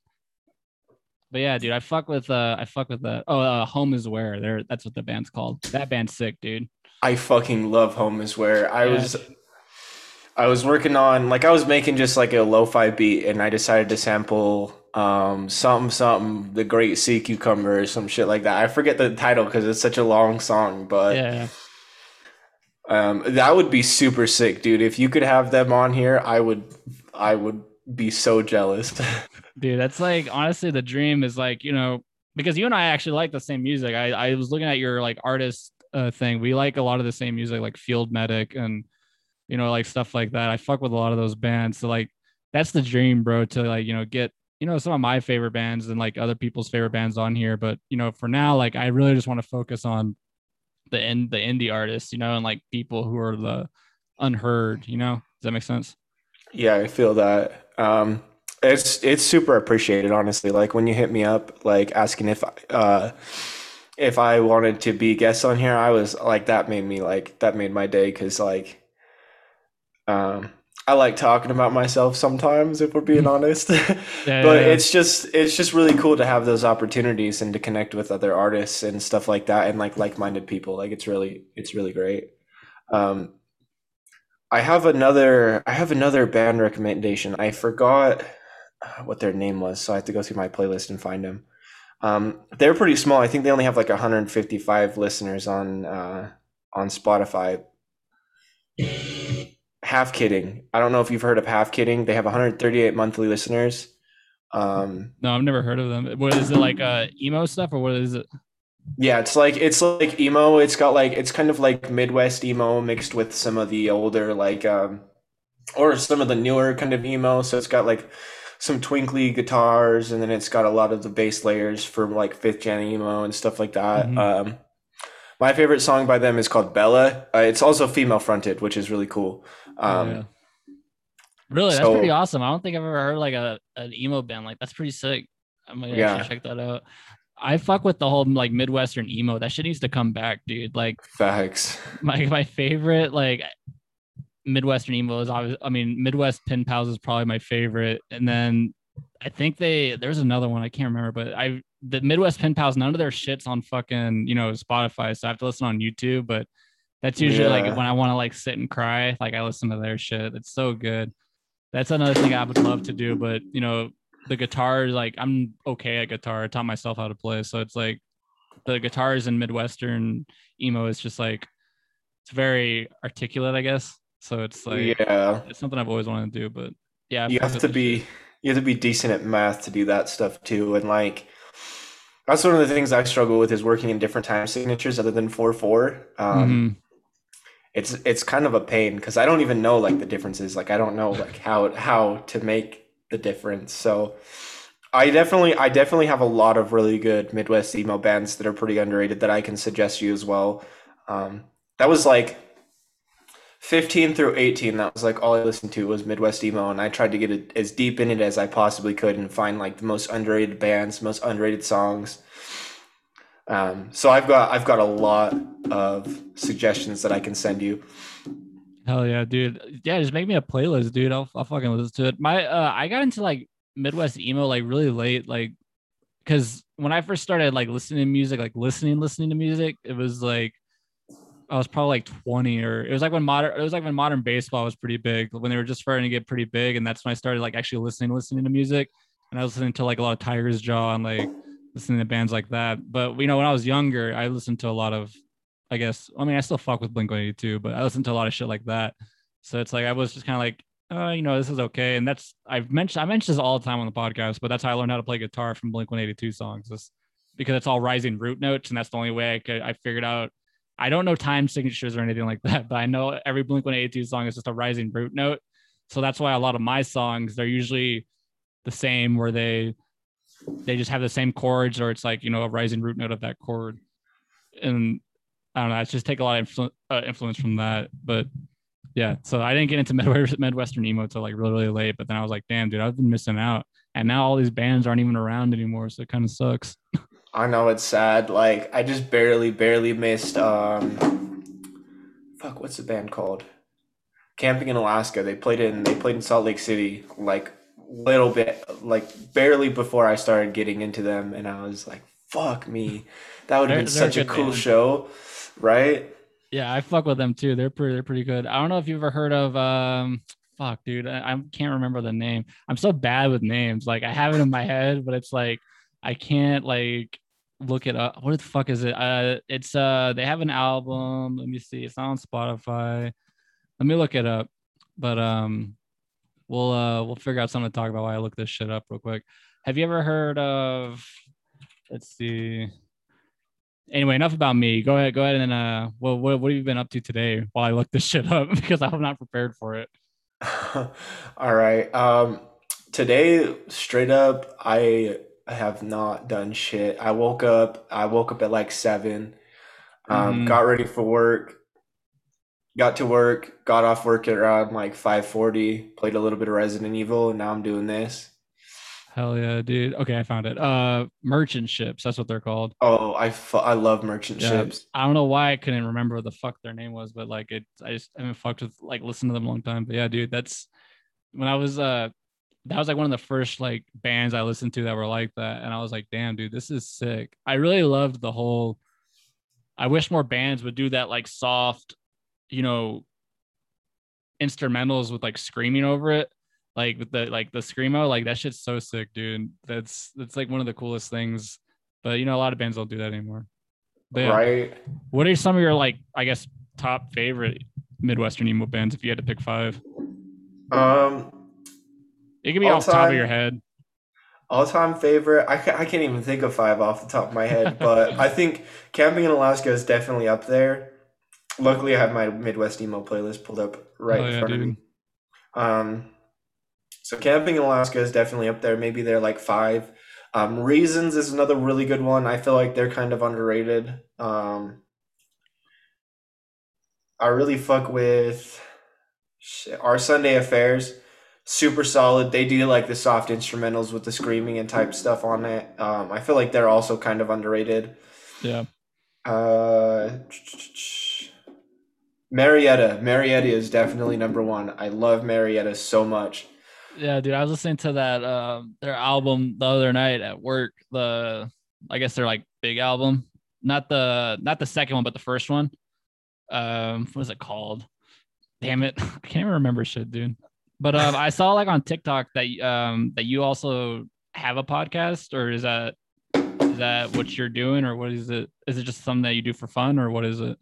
But yeah, dude, I fuck with uh, I fuck with the oh, uh, Home is Where. There, that's what the band's called. That band's sick, dude. I fucking love Home is Where. I Yeah. was I was working on like I was making just like a lo-fi beat and I decided to sample um something something the great sea cucumber or some shit like that. I forget the title because it's such a long song, but Yeah, um that would be super sick, dude. If you could have them on here, I would I would be so jealous. dude, that's like honestly the dream is like you know because you and I actually like the same music. I I was looking at your like artist uh, thing. We like a lot of the same music, like Field Medic and you know like stuff like that. I fuck with a lot of those bands. So like that's the dream, bro. To like you know get you know some of my favorite bands and like other people's favorite bands on here. But you know for now, like I really just want to focus on the end the indie artists, you know, and like people who are the unheard. You know, does that make sense? Yeah, I feel that. Um, it's it's super appreciated, honestly. Like when you hit me up, like asking if uh if I wanted to be guest on here, I was like that made me like that made my day because like um I like talking about myself sometimes, if we're being honest. Yeah, But yeah, yeah. it's just it's just really cool to have those opportunities and to connect with other artists and stuff like that and like like-minded people. Like it's really it's really great. Um I have another I have another band recommendation. I forgot uh, what their name was, so I have to go through my playlist and find them. Um, they're pretty small. I think they only have like 155 listeners on uh, on Spotify. Half kidding. I don't know if you've heard of Half Kidding. They have 138 monthly listeners. Um, no, I've never heard of them. What is it like? Uh, emo stuff or what is it? Yeah, it's like it's like emo. It's got like it's kind of like Midwest emo mixed with some of the older like um or some of the newer kind of emo. So it's got like some twinkly guitars and then it's got a lot of the bass layers from like fifth gen emo and stuff like that. Mhm. Um my favorite song by them is called Bella. Uh, it's also female fronted, which is really cool. Um Yeah. Really, that's so- pretty awesome. I don't think I've ever heard like a an emo band like that's pretty sick. I might Yeah. check that out. I fuck with the whole like Midwestern emo. That shit needs to come back, dude. Like facts. my my favorite like Midwestern emo is obviously I mean Midwest Pen Pals is probably my favorite, and then I think they there's another one I can't remember, but I the Midwest Pen Pals none of their shits on fucking you know Spotify, so I have to listen on YouTube. But That's usually Yeah. like when I want to like sit and cry. Like I listen to their shit. It's so good. That's another thing I would love to do, but you know, the guitar is like I'm okay at guitar. I taught myself how to play, so it's like the guitars in Midwestern emo is just like it's very articulate, I guess. So it's like yeah. it's something I've always wanted to do, but yeah, You have to be shit. you have to be decent at math to do that stuff too. And like that's one of the things I struggle with is working in different time signatures other than 4/4. Um, Mhm. it's it's kind of a pain because I don't even know like the differences. Like I don't know like how how to make the difference. So I definitely I definitely have a lot of really good Midwest emo bands that are pretty underrated that I can suggest you as well. Um, that was like 15 through 18 that was like all i listened to was midwest emo and i tried to get it as deep in it as i possibly could and find like the most underrated bands most underrated songs um, so i've got i've got a lot of suggestions that i can send you Hell yeah, dude. Yeah, just make me a playlist, dude. I'll I'll fucking listen to it. My uh I got into like Midwest emo like really late, like because when I first started like listening to music, like listening, listening to music, it was like I was probably like 20 or it was like when modern it was like when modern baseball was pretty big, when they were just starting to get pretty big. And that's when I started like actually listening, listening to music. And I was listening to like a lot of Tiger's Jaw and like listening to bands like that. But you know, when I was younger, I listened to a lot of I guess I mean I still fuck with Blink 182, but I listened to a lot of shit like that. So it's like I was just kind of like, uh, you know, this is okay. And that's I've mentioned I mentioned this all the time on the podcast, but that's how I learned how to play guitar from Blink 182 songs. Just because it's all rising root notes, and that's the only way I could I figured out. I don't know time signatures or anything like that, but I know every Blink 182 song is just a rising root note. So that's why a lot of my songs they're usually the same where they they just have the same chords or it's like you know a rising root note of that chord. And i don't know i just take a lot of influ- uh, influence from that but yeah. So i didn't get into Midwest- midwestern emo till like really really late but then i was like damn dude i've been missing out. And now all these bands aren't even around anymore so it kind of sucks i know it's sad like i just barely barely missed um fuck what's the band called? Camping in alaska they played in they played in salt lake city like little bit like barely before i started getting into them and i was like fuck me. That would have been they're a such a cool band. show right? Yeah i fuck with them too. They're pretty they're pretty good. I don't know if you've ever heard of um fuck dude i, I can't remember the name. I'm so bad with names. Like i have it in my head but it's like i can't like look it up. What the fuck is it? Uh it's uh they have an album. Let me see. It's not on spotify. Let me look it up. But um we'll uh we'll figure out something to talk about while i look this shit up real quick. Have you ever heard of let's see. Anyway enough about me. Go ahead go ahead and uh well, what, what have you been up to today while i look this shit up? Because i'm not prepared for it. All right. Um today straight up i have not done shit. I woke up i woke up at like seven um Mhm. got ready for work got to work got off work at around like 5:40 played a little bit of resident evil and now i'm doing this. Hell yeah dude. Okay i found it. Uh merchant ships that's what they're called. Oh i fu- i love merchant Yeah. ships. I don't know why i couldn't remember what the fuck their name was but like it i just haven't fucked with like listened to them a long time. But yeah dude that's when i was uh that was like one of the first like bands i listened to that were like that and i was like damn dude this is sick. I really loved the whole i wish more bands would do that like soft you know instrumentals with like screaming over it like with the like the screamo like that shit's so sick dude. That's that's like one of the coolest things. But you know a lot of bands don't do that anymore. But right. What are some of your like i guess top favorite midwestern emo bands if you had to pick five? Um it can be All off the top of time- your head All-time favorite? I, ca- I can't even think of five off the top of my head, but I think Camping in Alaska is definitely up there. Luckily, I have my Midwest emo playlist pulled up right Oh, in yeah, front of me. Um, so Camping in Alaska is definitely up there. Maybe they're like five. Um, Reasons is another really good one. I feel like they're kind of underrated. Um, I really fuck with shit, our Sunday Affairs. Super solid. They do like the soft instrumentals with the screaming and type stuff on it. Um, I feel like they're also kind of underrated. yeah Uh, Marietta. Marietta is definitely number one. I love Marietta so much. yeah dude i was listening to that um their album the other night at work the i guess they're like big album not the not the second one but the first one um was it called? Damn it, I can't even remember shit, dude. But um, I saw like on TikTok that um that you also have a podcast, or is that is that what you're doing, or what is it? Is it just something that you do for fun, or what is it?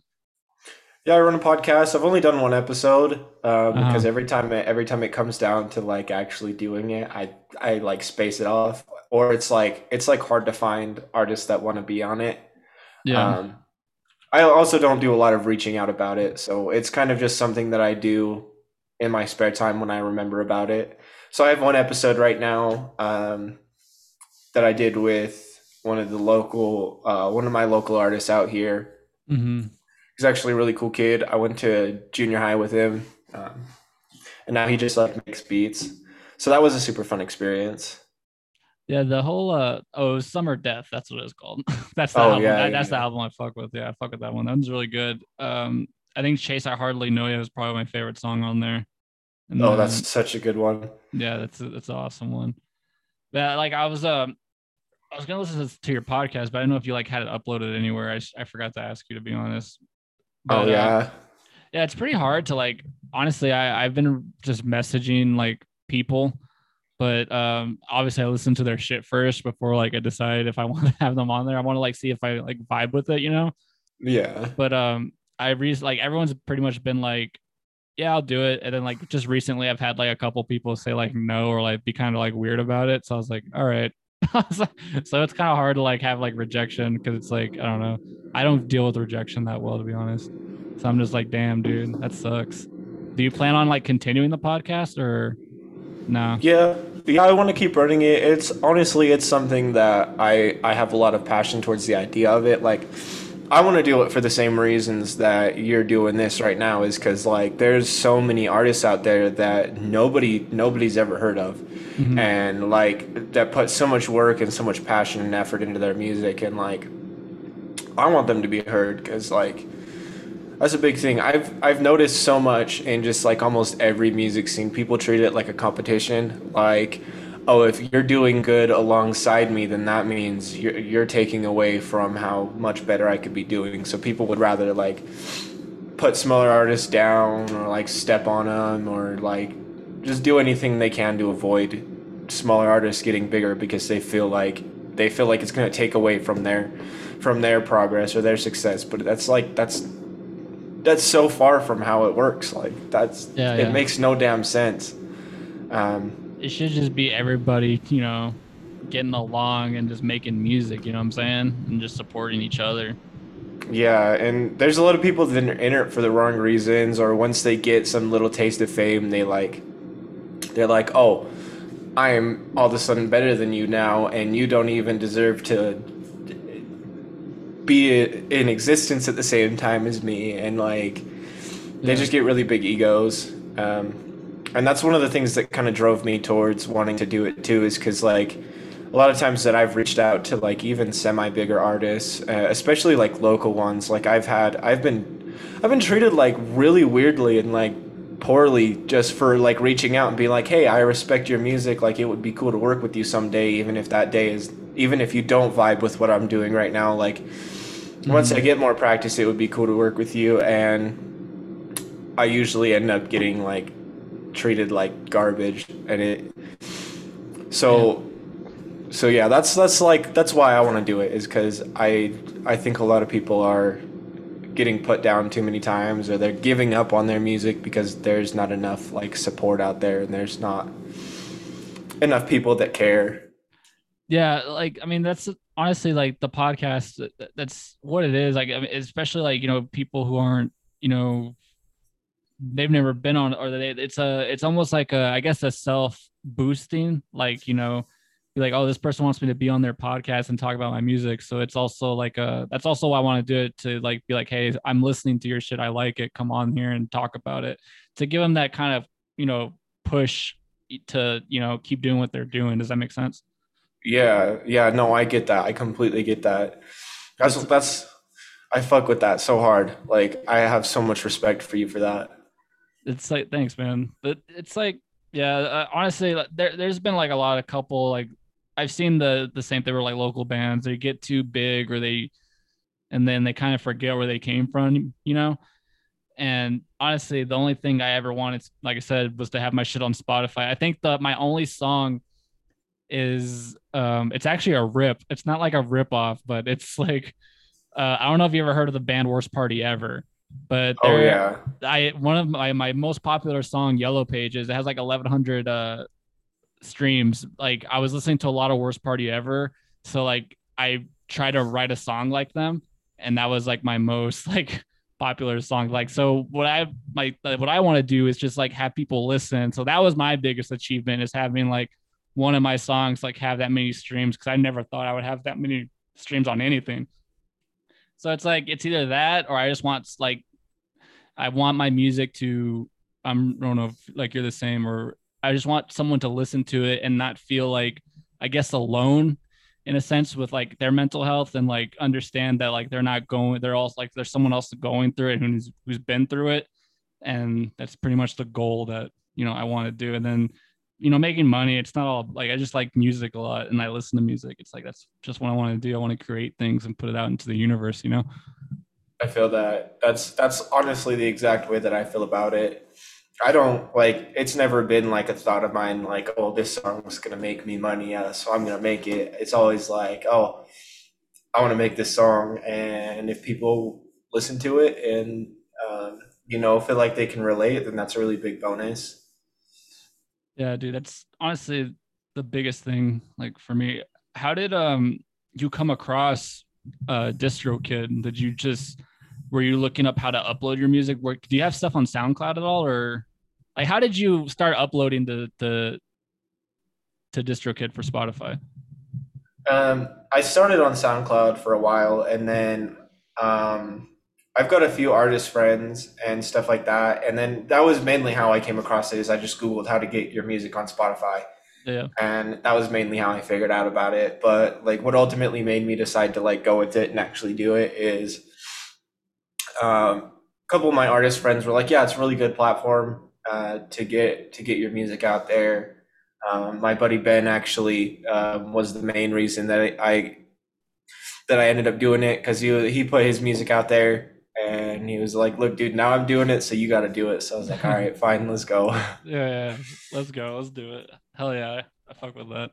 Yeah, I run a podcast. I've only done one episode um, Uh-huh. because every time it, every time it comes down to like actually doing it, I I like space it off, or it's like it's like hard to find artists that want to be on it. Yeah, Um, I also don't do a lot of reaching out about it, so it's kind of just something that I do in my spare time when I remember about it. So I have one episode right now um, that I did with one of the local, uh, one of my local artists out here. hmm He's actually a really cool kid. I went to junior high with him, um, and now he just like makes beats. So that was a super fun experience. yeah. The whole uh oh, Summer Death. That's what it's called. that's the Oh, album. yeah, that- yeah, that's the album I fuck with. Yeah, I fuck with that one. That one's really good. Um, I think Chase I Hardly Know You is probably my favorite song on there. And Oh, then- that's such a good one. Yeah, that's a, that's an awesome one. Yeah, like I was um I was gonna listen to, to your podcast, but I don't know if you like had it uploaded anywhere. I I forgot to ask you to be honest. But, oh uh, yeah. yeah, it's pretty hard to like honestly, I, I've been just messaging like people, but um obviously I listen to their shit first before like I decide if I want to have them on there. I want to like see if I like vibe with it, you know? Yeah. but um i re like everyone's pretty much been like yeah i'll do it. And then like just recently i've had like a couple people say like no or like be kind of like weird about it. So i was like all right. So it's kind of hard to like have like rejection because it's like i don't know. I don't deal with rejection that well to be honest. So i'm just like damn dude that sucks. Do you plan on like continuing the podcast or no? Yeah, yeah, I want to keep running it. It's honestly, it's something that I I have a lot of passion towards the idea of it. Like, I want to do it for the same reasons that you're doing this right now. Is because like there's so many artists out there that nobody nobody's ever heard of, Mhm. and like that put so much work and so much passion and effort into their music, and like I want them to be heard because like that's a big thing. I've I've noticed so much in just like almost every music scene. People treat it like a competition. Like, oh, if you're doing good alongside me, then that means you're you're taking away from how much better I could be doing. So people would rather like put smaller artists down or like step on them or like just do anything they can to avoid smaller artists getting bigger because they feel like they feel like it's going to take away from their from their progress or their success but that's like that's that's so far from how it works like that's Yeah, it yeah. makes no damn sense um it should just be everybody you know getting along and just making music you know what i'm saying and just supporting each other Yeah, and there's a lot of people that are in it for the wrong reasons, or once they get some little taste of fame, they like, they're like, oh, I am all of a sudden better than you now, and you don't even deserve to be in existence at the same time as me, and like, they Yeah. just get really big egos. Um, and that's one of the things that kind of drove me towards wanting to do it too, is because like a lot of times that I've reached out to like even semi bigger artists, uh, especially like local ones. Like I've had, I've been, I've been treated like really weirdly and like poorly just for like reaching out and being like, hey, I respect your music. Like it would be cool to work with you someday, even if that day is, even if you don't vibe with what I'm doing right now. Like once I get more practice, it would be cool to work with you. And I usually end up getting like treated like garbage, and it. So so yeah that's that's like that's why i want to do it is because i i think a lot of people are getting put down too many times or they're giving up on their music because there's not enough like support out there and there's not enough people that care yeah like i mean that's honestly like the podcast th- th- that's what it is like I mean, especially like you know people who aren't you know they've never been on or they it's a it's almost like a i guess a self boosting like you know be like oh this person wants me to be on their podcast and talk about my music. So it's also like a that's also why i want to do it to like be like hey i'm listening to your shit. I like it. Come on here and talk about it. To give them that kind of you know push to you know keep doing what they're doing. Does that make sense? Yeah yeah no i get that. I completely get that. That's that's i fuck with that so hard. Like i have so much respect for you for that it's like thanks man but it's like yeah uh, honestly like, there, there's been like a lot of couple like i've seen the the same thing where like local bands they get too big or they and then they kind of forget where they came from you know And honestly, the only thing I ever wanted, like I said, was to have my shit on Spotify. I think that my only song is um it's actually a rip. It's not like a rip off, but it's like uh, I don't know if you ever heard of the band Worst Party Ever, but oh yeah, I one of my my most popular song Yellow Pages. It has like 1100 uh streams. Like I was listening to a lot of Worst Party Ever, so like I try to write a song like them, and that was like my most like popular song. Like so, what I like what I want to do is just like have people listen. So that was my biggest achievement is having like one of my songs like have that many streams because I never thought I would have that many streams on anything. So it's like it's either that or I just want like I want my music to I'm, I don't know if like you're the same or I just want someone to listen to it and not feel like I guess alone in a sense with like their mental health and like understand that like they're not going they're also like there's someone else going through it who's who's been through it. And that's pretty much the goal that you know I want to do. And then you know making money. It's not all like I just like music a lot and I listen to music. It's like that's just what I want to do. I want to create things and put it out into the universe you know? I feel that. That's that's honestly the exact way that I feel about it. I don't like it's never been like a thought of mine like oh this song's gonna make me money yeah so I'm gonna make it. It's always like oh I want to make this song and if people listen to it and um, you know feel like they can relate then that's a really big bonus yeah dude that's honestly the biggest thing like for me how did um you come across uh DistroKid did you just were you looking up how to upload your music? Where, do you have stuff on SoundCloud at all, or like how did you start uploading the the to DistroKid for Spotify? Um, I started on SoundCloud for a while, and then um, I've got a few artist friends and stuff like that. And then that was mainly how I came across it. Is I just googled how to get your music on Spotify. Yeah. And that was mainly how I figured out about it. But like, what ultimately made me decide to like go with it and actually do it is um, a couple of my artist friends were like, "Yeah, it's a really good platform uh, to get to get your music out there." Um, my buddy Ben actually um, was the main reason that I, I that I ended up doing it because he he put his music out there and he was like, "Look, dude, now I'm doing it, so you got to do it." So I was like, "All right, fine, let's go." yeah, yeah, let's go, let's do it. Hell yeah, I fuck with that.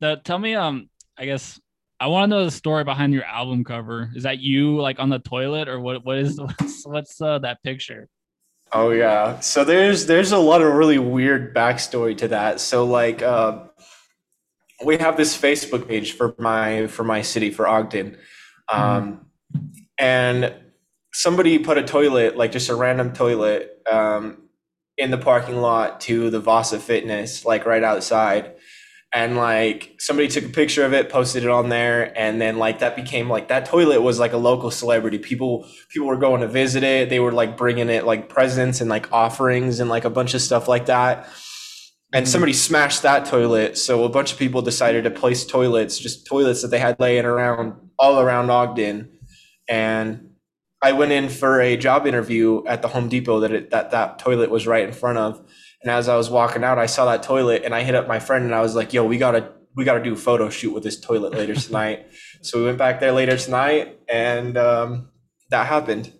That tell me, um, I guess I want to know the story behind your album cover. Is that you like on the toilet or what? What is what's, what's uh, that picture? Oh yeah. So there's there's a lot of really weird backstory to that. So like uh, we have this Facebook page for my for my city for Ogden, um, mm-hmm. and somebody put a toilet like just a random toilet um, in the parking lot to the Vasa Fitness like right outside. And like somebody took a picture of it posted it on there and then like that became like that toilet was like a local celebrity. People people were going to visit it. They were like bringing it like presents and like offerings and like a bunch of stuff like that. And mm-hmm. somebody smashed that toilet so a bunch of people decided to place toilets just toilets that they had laying around all around ogden. And i went in for a job interview at the home depot that it, that that toilet was right in front of and as I was walking out, I saw that toilet and I hit up my friend and I was like, yo, we gotta we gotta do a photo shoot with this toilet later tonight. so we went back there later tonight and um, that happened.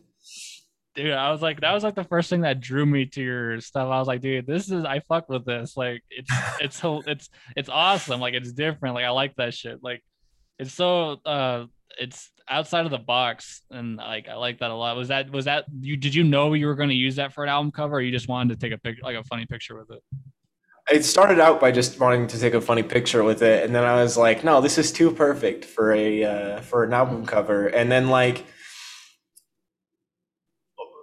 Dude, I was like, that was like the first thing that drew me to your stuff. I was like, dude, this is I fuck with this. Like it's it's it's it's awesome. Like it's different. Like I like that shit. Like it's so uh it's outside of the box and like I like that a lot. Was that was that you did you know you were going to use that for an album cover or you just wanted to take a picture like a funny picture with it? It started out by just wanting to take a funny picture with it and then I was like, no, this is too perfect for a uh, for an album cover. And then like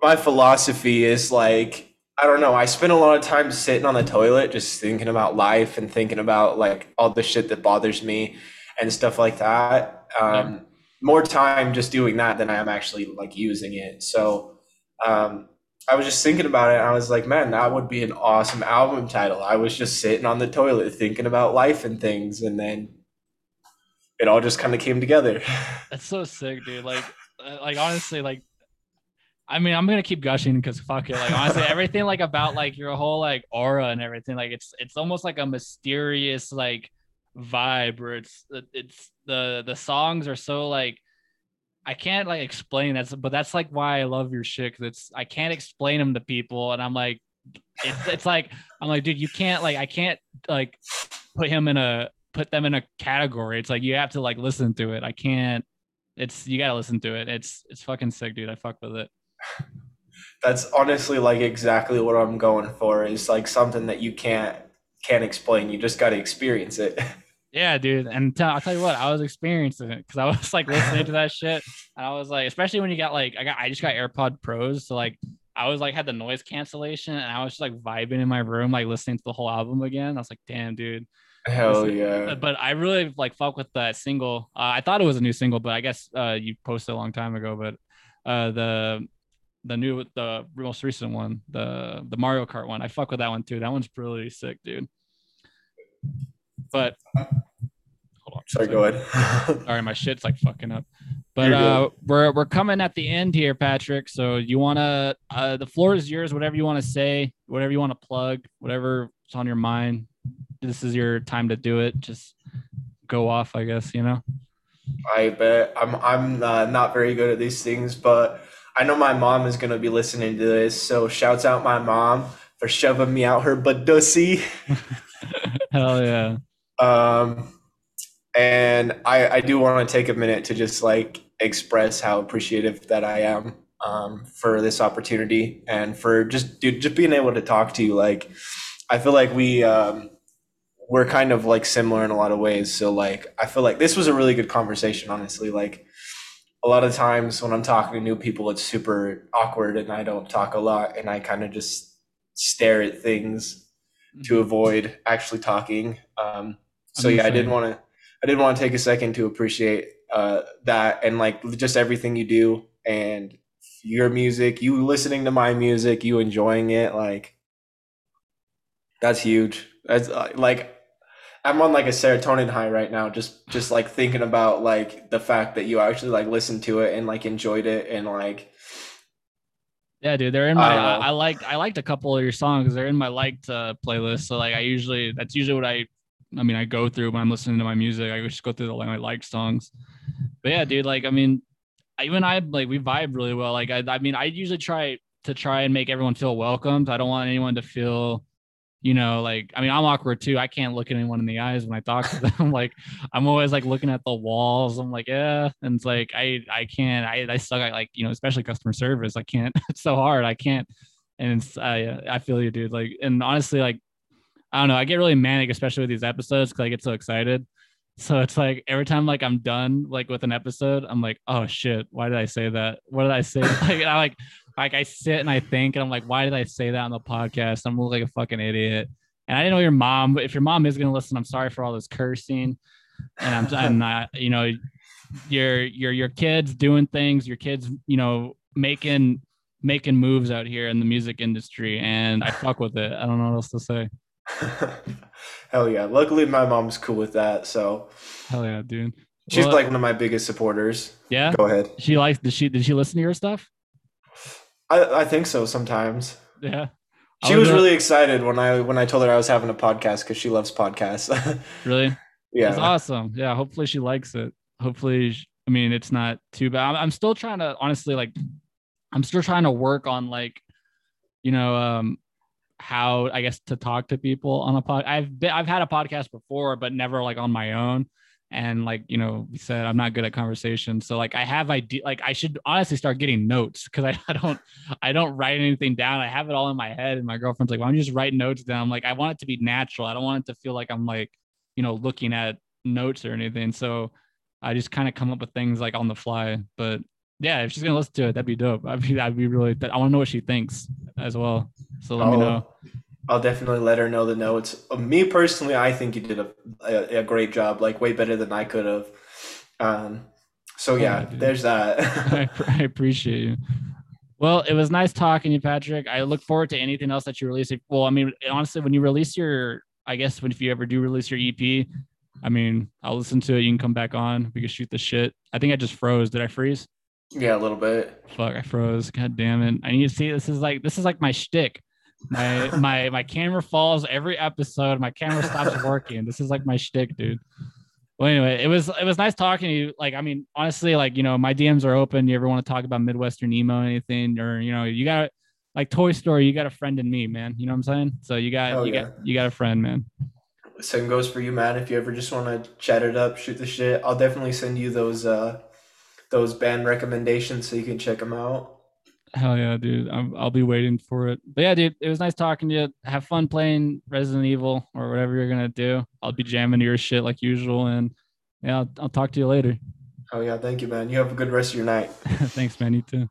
my philosophy is like I don't know. I spend a lot of time sitting on the toilet just thinking about life and thinking about like all the shit that bothers me and stuff like that. Um, more time just doing that than I am actually like using it. So um, I was just thinking about it. and I was like, man, that would be an awesome album title. I was just sitting on the toilet thinking about life and things, and then it all just kind of came together. That's so sick, dude. Like, uh, like honestly, like. I mean, I'm gonna keep gushing because fuck it. Like honestly, everything like about like your whole like aura and everything, like it's it's almost like a mysterious like vibe where it's it's the the songs are so like I can't like explain that, but that's like why I love your shit because it's I can't explain them to people, and I'm like, it's it's like I'm like, dude, you can't like I can't like put him in a put them in a category. It's like you have to like listen to it. I can't. It's you gotta listen to it. It's it's fucking sick, dude. I fuck with it. That's honestly like exactly what I'm going for. Is like something that you can't can't explain. You just got to experience it. Yeah, dude. And t- I'll tell you what, I was experiencing it because I was like listening to that shit. And I was like, especially when you got like, I got, I just got AirPod Pros. So like, I was like, had the noise cancellation and I was just like vibing in my room, like listening to the whole album again. I was like, damn, dude. Hell yeah. But I really like fuck with that single. Uh, I thought it was a new single, but I guess uh, you posted a long time ago. But uh, the, the new, the most recent one, the, the Mario Kart one, I fuck with that one too. That one's really sick, dude. But hold on. Sorry, go ahead. Sorry, my shit's like fucking up. But uh, we're we're coming at the end here, Patrick. So you wanna uh, the floor is yours. Whatever you want to say, whatever you want to plug, whatever's on your mind. This is your time to do it. Just go off, I guess. You know. I bet I'm I'm uh, not very good at these things, but I know my mom is gonna be listening to this. So shouts out my mom for shoving me out her badussy. Hell yeah. Um, and I, I do want to take a minute to just like express how appreciative that I am um, for this opportunity and for just dude, just being able to talk to you. Like, I feel like we um, we're kind of like similar in a lot of ways. So like, I feel like this was a really good conversation. Honestly, like a lot of times when I'm talking to new people, it's super awkward and I don't talk a lot and I kind of just stare at things to mm-hmm. avoid actually talking. Um, so yeah, I did want to I did want to take a second to appreciate uh, that and like just everything you do and your music, you listening to my music, you enjoying it, like that's huge. That's uh, like I'm on like a serotonin high right now, just just like thinking about like the fact that you actually like listened to it and like enjoyed it and like yeah, dude, they're in my. I, I, liked I liked a couple of your songs. They're in my liked uh, playlist. So like, I usually that's usually what I I mean, I go through when I'm listening to my music. I just go through the like my like songs. But yeah, dude, like I mean, even I like we vibe really well. Like I, I mean, I usually try to try and make everyone feel welcomed. I don't want anyone to feel, you know, like I mean, I'm awkward too. I can't look at anyone in the eyes when I talk to them. like I'm always like looking at the walls. I'm like, yeah, and it's like I I can't. I I suck at like you know, especially customer service. I can't. it's so hard. I can't. And it's I I feel you, dude. Like and honestly, like I don't know. I get really manic, especially with these episodes, because I get so excited. So it's like every time like I'm done like with an episode, I'm like, oh shit, why did I say that? What did I say? like I like like I sit and I think and I'm like, why did I say that on the podcast? I'm like a fucking idiot. And I didn't know your mom, but if your mom is gonna listen, I'm sorry for all this cursing. And I'm and not, you know, your your your kids doing things, your kids, you know, making making moves out here in the music industry, and I fuck with it. I don't know what else to say. Hell yeah. Luckily my mom's cool with that. So Hell yeah, dude. She's well, like one of my biggest supporters. Yeah. Go ahead. She likes did she did she listen to your stuff? I, I think so sometimes. Yeah. She was, really excited when I when I told her I was having a podcast because she loves podcasts. really? Yeah. That's awesome. Yeah. Hopefully she likes it. Hopefully, she, I mean, it's not too bad. I'm, I'm still trying to honestly like, I'm still trying to work on like, you know, um, how I guess to talk to people on a pod. I've been I've had a podcast before, but never like on my own. And like you know, we said I'm not good at conversation, so like I have idea. Like I should honestly start getting notes because I, I don't I don't write anything down. I have it all in my head, and my girlfriend's like, "Why don't you just write notes down?" I'm like I want it to be natural. I don't want it to feel like I'm like you know looking at notes or anything. So I just kind of come up with things like on the fly. But yeah, if she's gonna listen to it, that'd be dope. I'd be, I'd be really. I want to know what she thinks as well. So let me know. I'll definitely let her know the notes. Uh, me personally, I think you did a, a, a great job, like way better than I could have. Um, so yeah, yeah there's that. I, I, appreciate you. Well, it was nice talking to you, Patrick. I look forward to anything else that you release. Well, I mean, honestly, when you release your, I guess when if you ever do release your EP, I mean, I'll listen to it. You can come back on. We can shoot the shit. I think I just froze. Did I freeze? Yeah, a little bit. Fuck, I froze. God damn it. I need to see this is like this is like my shtick. My my my camera falls every episode. My camera stops working. This is like my shtick, dude. Well, anyway, it was it was nice talking to you. Like, I mean, honestly, like you know, my DMs are open. You ever want to talk about Midwestern emo, or anything, or you know, you got like Toy Story, you got a friend in me, man. You know what I'm saying? So you got Hell you yeah. got you got a friend, man. Same goes for you, man. If you ever just want to chat it up, shoot the shit, I'll definitely send you those uh those band recommendations so you can check them out. Hell yeah, dude. I'm, I'll be waiting for it. But yeah, dude, it was nice talking to you. Have fun playing Resident Evil or whatever you're gonna do. I'll be jamming to your shit like usual, and yeah, I'll, I'll talk to you later. Oh yeah, thank you, man. You have a good rest of your night. Thanks, man. You too.